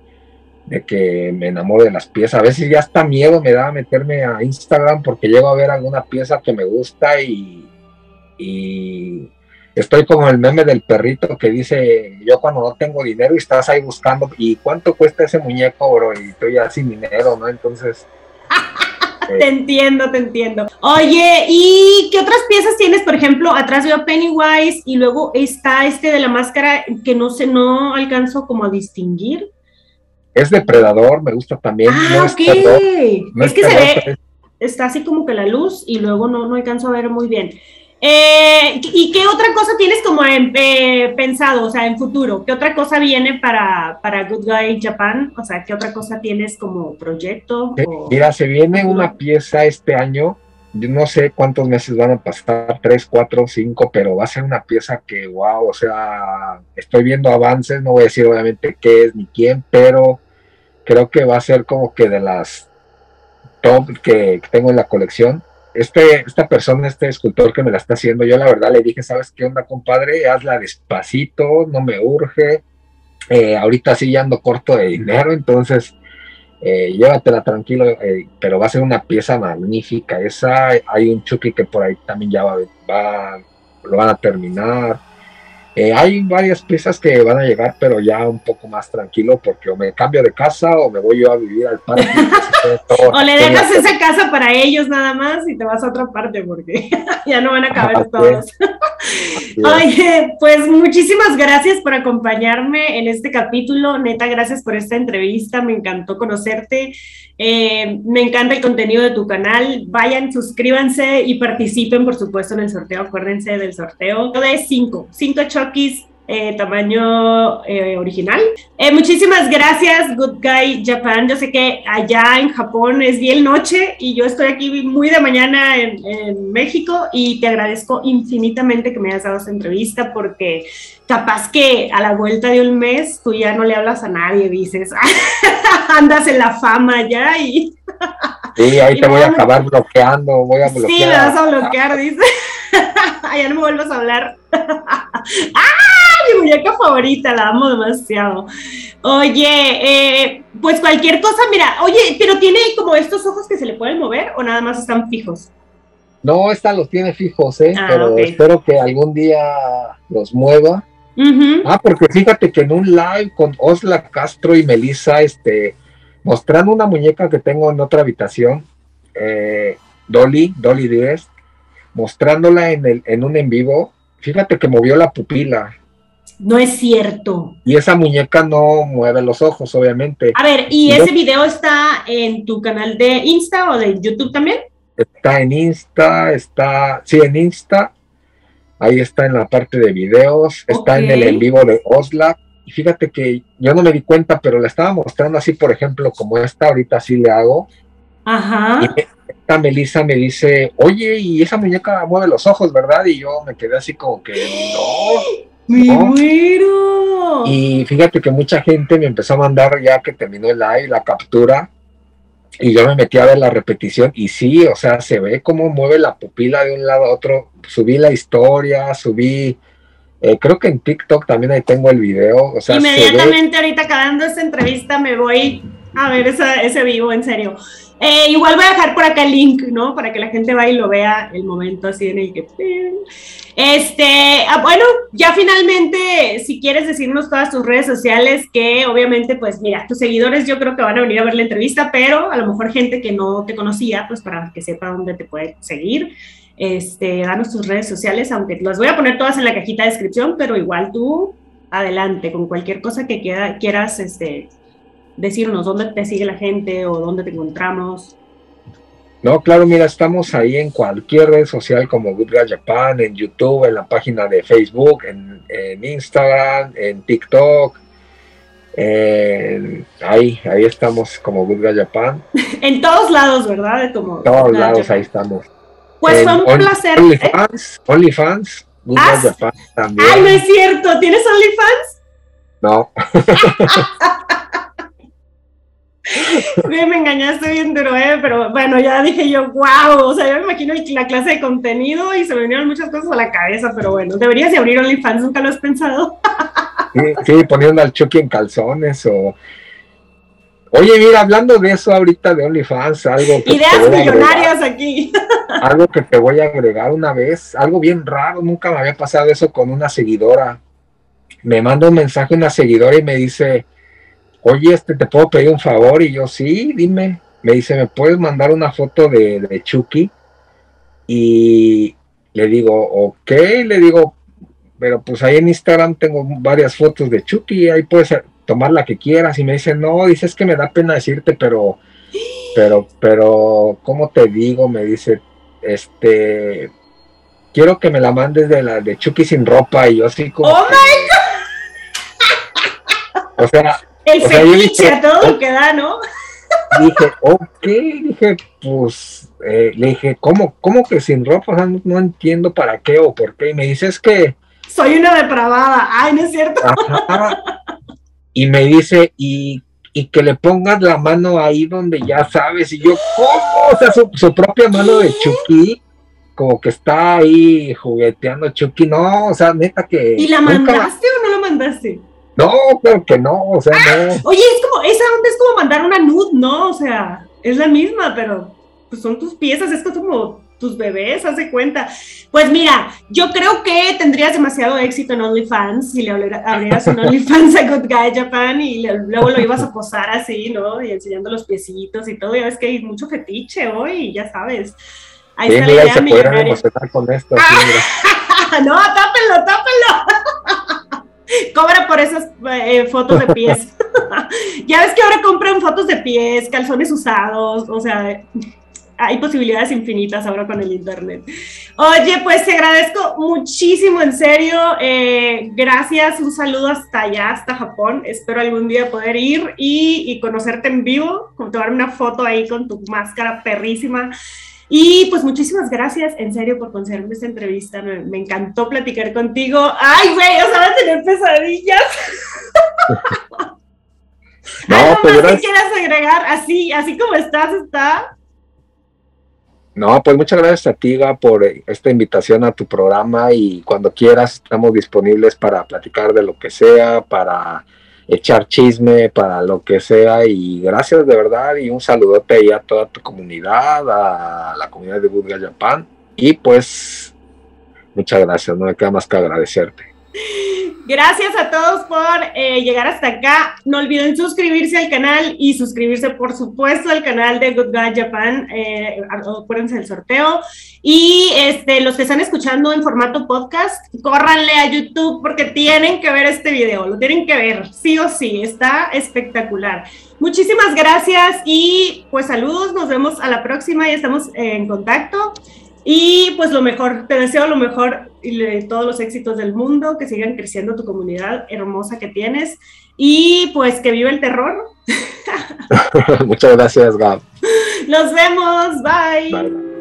[SPEAKER 2] de que me enamoro de las piezas. A veces ya hasta miedo me da meterme a Instagram porque llego a ver alguna pieza que me gusta y, y estoy como el meme del perrito que dice yo cuando no tengo dinero y estás ahí buscando y cuánto cuesta ese muñeco, bro, y estoy ya sin dinero, ¿no? Entonces...
[SPEAKER 1] te entiendo, te entiendo. Oye, ¿y qué otras piezas tienes? Por ejemplo, atrás veo Pennywise y luego está este de la máscara que no sé, no alcanzo como a distinguir.
[SPEAKER 2] Es depredador, me gusta también.
[SPEAKER 1] Ah, ok. es que se ve, está así como que la luz y luego no, no alcanzo a ver muy bien. Eh, ¿Y qué otra cosa tienes como eh, pensado, o sea, en futuro? ¿Qué otra cosa viene para, para Good Guy Japan? O sea, ¿qué otra cosa tienes como proyecto?
[SPEAKER 2] Mira, se viene una pieza este año, yo no sé cuántos meses van a pasar, tres, cuatro, cinco, pero va a ser una pieza que, wow, o sea, estoy viendo avances, no voy a decir obviamente qué es ni quién, pero creo que va a ser como que de las top que tengo en la colección este, esta persona, este escultor que me la está haciendo, yo la verdad le dije, ¿sabes qué onda, compadre? Hazla despacito, no me urge. Eh, ahorita sí ya ando corto de dinero, entonces eh, llévatela tranquilo, eh, pero va a ser una pieza magnífica. Esa, hay un Chucky que por ahí también ya va, va lo van a terminar. Eh, hay varias piezas que van a llegar, pero ya un poco más tranquilo, porque o me cambio de casa o me voy yo a vivir al parque.
[SPEAKER 1] o le dejas esa casa para ellos nada más y te vas a otra parte, porque ya no van a caber todos. Oye, pues muchísimas gracias por acompañarme en este capítulo. Neta, gracias por esta entrevista. Me encantó conocerte. Eh, me encanta el contenido de tu canal. Vayan, suscríbanse y participen, por supuesto, en el sorteo. Acuérdense del sorteo de cinco, cinco Chokis eh, tamaño eh, original. muchísimas gracias, Good Guy Japan. Yo sé que allá en Japón es bien noche y yo estoy aquí muy de mañana en, en, México y te agradezco infinitamente que me hayas dado esta entrevista porque capaz que a la vuelta de un mes tú ya no le hablas a nadie, dices, andas en la fama ya y...
[SPEAKER 2] Sí, ahí te voy a acabar bloqueando, voy a bloquear.
[SPEAKER 1] Sí, me vas a bloquear, dice. ya no me vuelvas a hablar. ¡Ah! Mi muñeca favorita, la amo demasiado. Oye, eh, pues cualquier cosa, mira, oye, pero tiene como estos ojos que se le pueden mover o nada más están fijos.
[SPEAKER 2] No, esta los tiene fijos, ¿eh? Ah, pero espero que algún día los mueva Ah, porque fíjate que en un live con Osla Castro y Melissa, este, mostrando una muñeca que tengo en otra habitación, eh, Dolly, Dolly 10, mostrándola en, el, en un en vivo, fíjate que movió la pupila.
[SPEAKER 1] No es cierto.
[SPEAKER 2] Y esa muñeca no mueve los ojos, obviamente.
[SPEAKER 1] A ver, ¿y, ese video está en tu canal de Insta o de YouTube también?
[SPEAKER 2] Está en Insta, está, sí, en Insta Ahí está en la parte de videos, está en el en vivo de Osla. Y fíjate que yo no me di cuenta, pero la estaba mostrando así, por ejemplo, como esta, ahorita así le hago.
[SPEAKER 1] Ajá.
[SPEAKER 2] Y esta Melissa me dice, oye, y esa muñeca mueve los ojos, ¿verdad? Y yo me quedé así como que, no.
[SPEAKER 1] ¡Me muero!
[SPEAKER 2] Y fíjate que mucha gente me empezó a mandar ya que terminó el live, la captura, y yo me metí a ver la repetición y sí, o sea, se ve cómo mueve la pupila de un lado a otro. Subí la historia, subí, eh, creo que en TikTok también ahí tengo el video. O sea,
[SPEAKER 1] Inmediatamente ahorita acabando esta entrevista me voy a ver ese vivo, en serio. Eh, igual voy a dejar por acá el link, ¿no? Para que la gente vaya y lo vea el momento así en el que... Este, ah, bueno, ya finalmente, si quieres decirnos todas tus redes sociales, que obviamente, pues mira, tus seguidores yo creo que van a venir a ver la entrevista, pero a lo mejor gente que no te conocía, pues para que sepa dónde te puede seguir. Este, danos tus redes sociales, aunque las voy a poner todas en la cajita de descripción, pero igual tú, adelante, con cualquier cosa que quieras, este, decirnos dónde te sigue la gente o dónde te encontramos.
[SPEAKER 2] No, claro, mira, estamos ahí en cualquier red social como Good Guy Japan, en YouTube, en la página de Facebook, en, Instagram, en TikTok. ahí, ahí estamos como Good Guy Japan.
[SPEAKER 1] en todos lados, ¿verdad?
[SPEAKER 2] En todos lados, ahí estamos.
[SPEAKER 1] Pues fue un placer.
[SPEAKER 2] OnlyFans, OnlyFans, Good
[SPEAKER 1] ¿Ah, Japan también. Ay, no es cierto, ¿tienes OnlyFans?
[SPEAKER 2] No.
[SPEAKER 1] Sí, me engañaste bien duro, ¿eh? pero bueno, ya dije yo, wow, o sea, yo me imagino la clase de contenido y se me vinieron muchas cosas a la cabeza, pero bueno, deberías de abrir OnlyFans, nunca lo has pensado.
[SPEAKER 2] Sí, poniendo al Chucky en calzones o... Oye, mira, hablando de eso ahorita de OnlyFans, algo
[SPEAKER 1] que Ideas millonarias aquí.
[SPEAKER 2] Algo que te voy a agregar una vez, algo bien raro, nunca me había pasado eso con una seguidora. Me manda un mensaje una seguidora y me dice, oye, este, ¿te puedo pedir un favor? Y yo, sí, dime. Me dice, ¿me puedes mandar una foto de, Chucky? Y le digo, ok, le digo, pero pues ahí en Instagram tengo varias fotos de Chucky, ahí puedes tomar la que quieras. Y me dice, no, dices que me da pena decirte, pero, pero, pero, ¿cómo te digo? Me dice, este, quiero que me la mandes de la de Chucky sin ropa. Y yo así como...
[SPEAKER 1] ¡Oh, my
[SPEAKER 2] God! O sea,
[SPEAKER 1] el fetiche a todo lo que da, ¿no?
[SPEAKER 2] Dije, ok, dije, pues, eh, le dije, ¿cómo, ¿cómo que sin ropa? O sea, no, entiendo para qué o por qué. Y me dice, es que...
[SPEAKER 1] Soy una depravada. Ay, no es cierto.
[SPEAKER 2] Y me dice, y, y, que le pongas la mano ahí donde ya sabes. Y yo, ¿cómo? O sea, su, propia mano de Chucky como que está ahí jugueteando Chucky, no, o sea, neta que.
[SPEAKER 1] ¿Y la mandaste o no la mandaste?
[SPEAKER 2] No, creo que no, o sea, no.
[SPEAKER 1] Oye, es como, esa onda es como mandar una nud, ¿no? O sea, es la misma, pero pues son tus piezas, es como tus bebés, haz de cuenta. Pues mira, yo creo que tendrías demasiado éxito en OnlyFans si le abrieras un OnlyFans a Good Guy Japan y luego lo ibas a posar así, ¿no? Y enseñando los piecitos y todo. Ya ves que hay mucho fetiche hoy, ya sabes.
[SPEAKER 2] Ahí está la idea millonaria. Con esto,
[SPEAKER 1] no, tápenlo, tápenlo. Cobra por esas eh, fotos de pies. ya ves que ahora compran fotos de pies, calzones usados, o sea, hay posibilidades infinitas ahora con el internet. Oye, pues te agradezco muchísimo, en serio. Eh, gracias, un saludo hasta allá, hasta Japón. Espero algún día poder ir y, y conocerte en vivo, tomar una foto ahí con tu máscara perrísima. Y pues muchísimas gracias, en serio, por concederme esta entrevista. Me, encantó platicar contigo. Ay, güey, o sea, van a tener pesadillas. no, ¿Algo pues más que quieras agregar? Así, así como estás, está.
[SPEAKER 2] No, pues muchas gracias a ti, por esta invitación a tu programa y cuando quieras estamos disponibles para platicar de lo que sea, para echar chisme para lo que sea y gracias de verdad y un saludote ahí a toda tu comunidad, a la comunidad de Good Japan y pues muchas gracias, no me queda más que agradecerte.
[SPEAKER 1] Gracias a todos por eh, llegar hasta acá. No olviden suscribirse al canal y suscribirse, por supuesto, al canal de Good Guy Japan. Eh, acuérdense del sorteo. Y este, los que están escuchando en formato podcast, córranle a YouTube porque tienen que ver este video. Lo tienen que ver, sí o sí. Está espectacular. Muchísimas gracias y pues saludos. Nos vemos a la próxima y estamos en contacto. Y pues lo mejor, te deseo lo mejor y todos los éxitos del mundo, que sigan creciendo tu comunidad hermosa que tienes y pues que viva el terror.
[SPEAKER 2] Muchas gracias, Gab.
[SPEAKER 1] Nos vemos, bye. bye.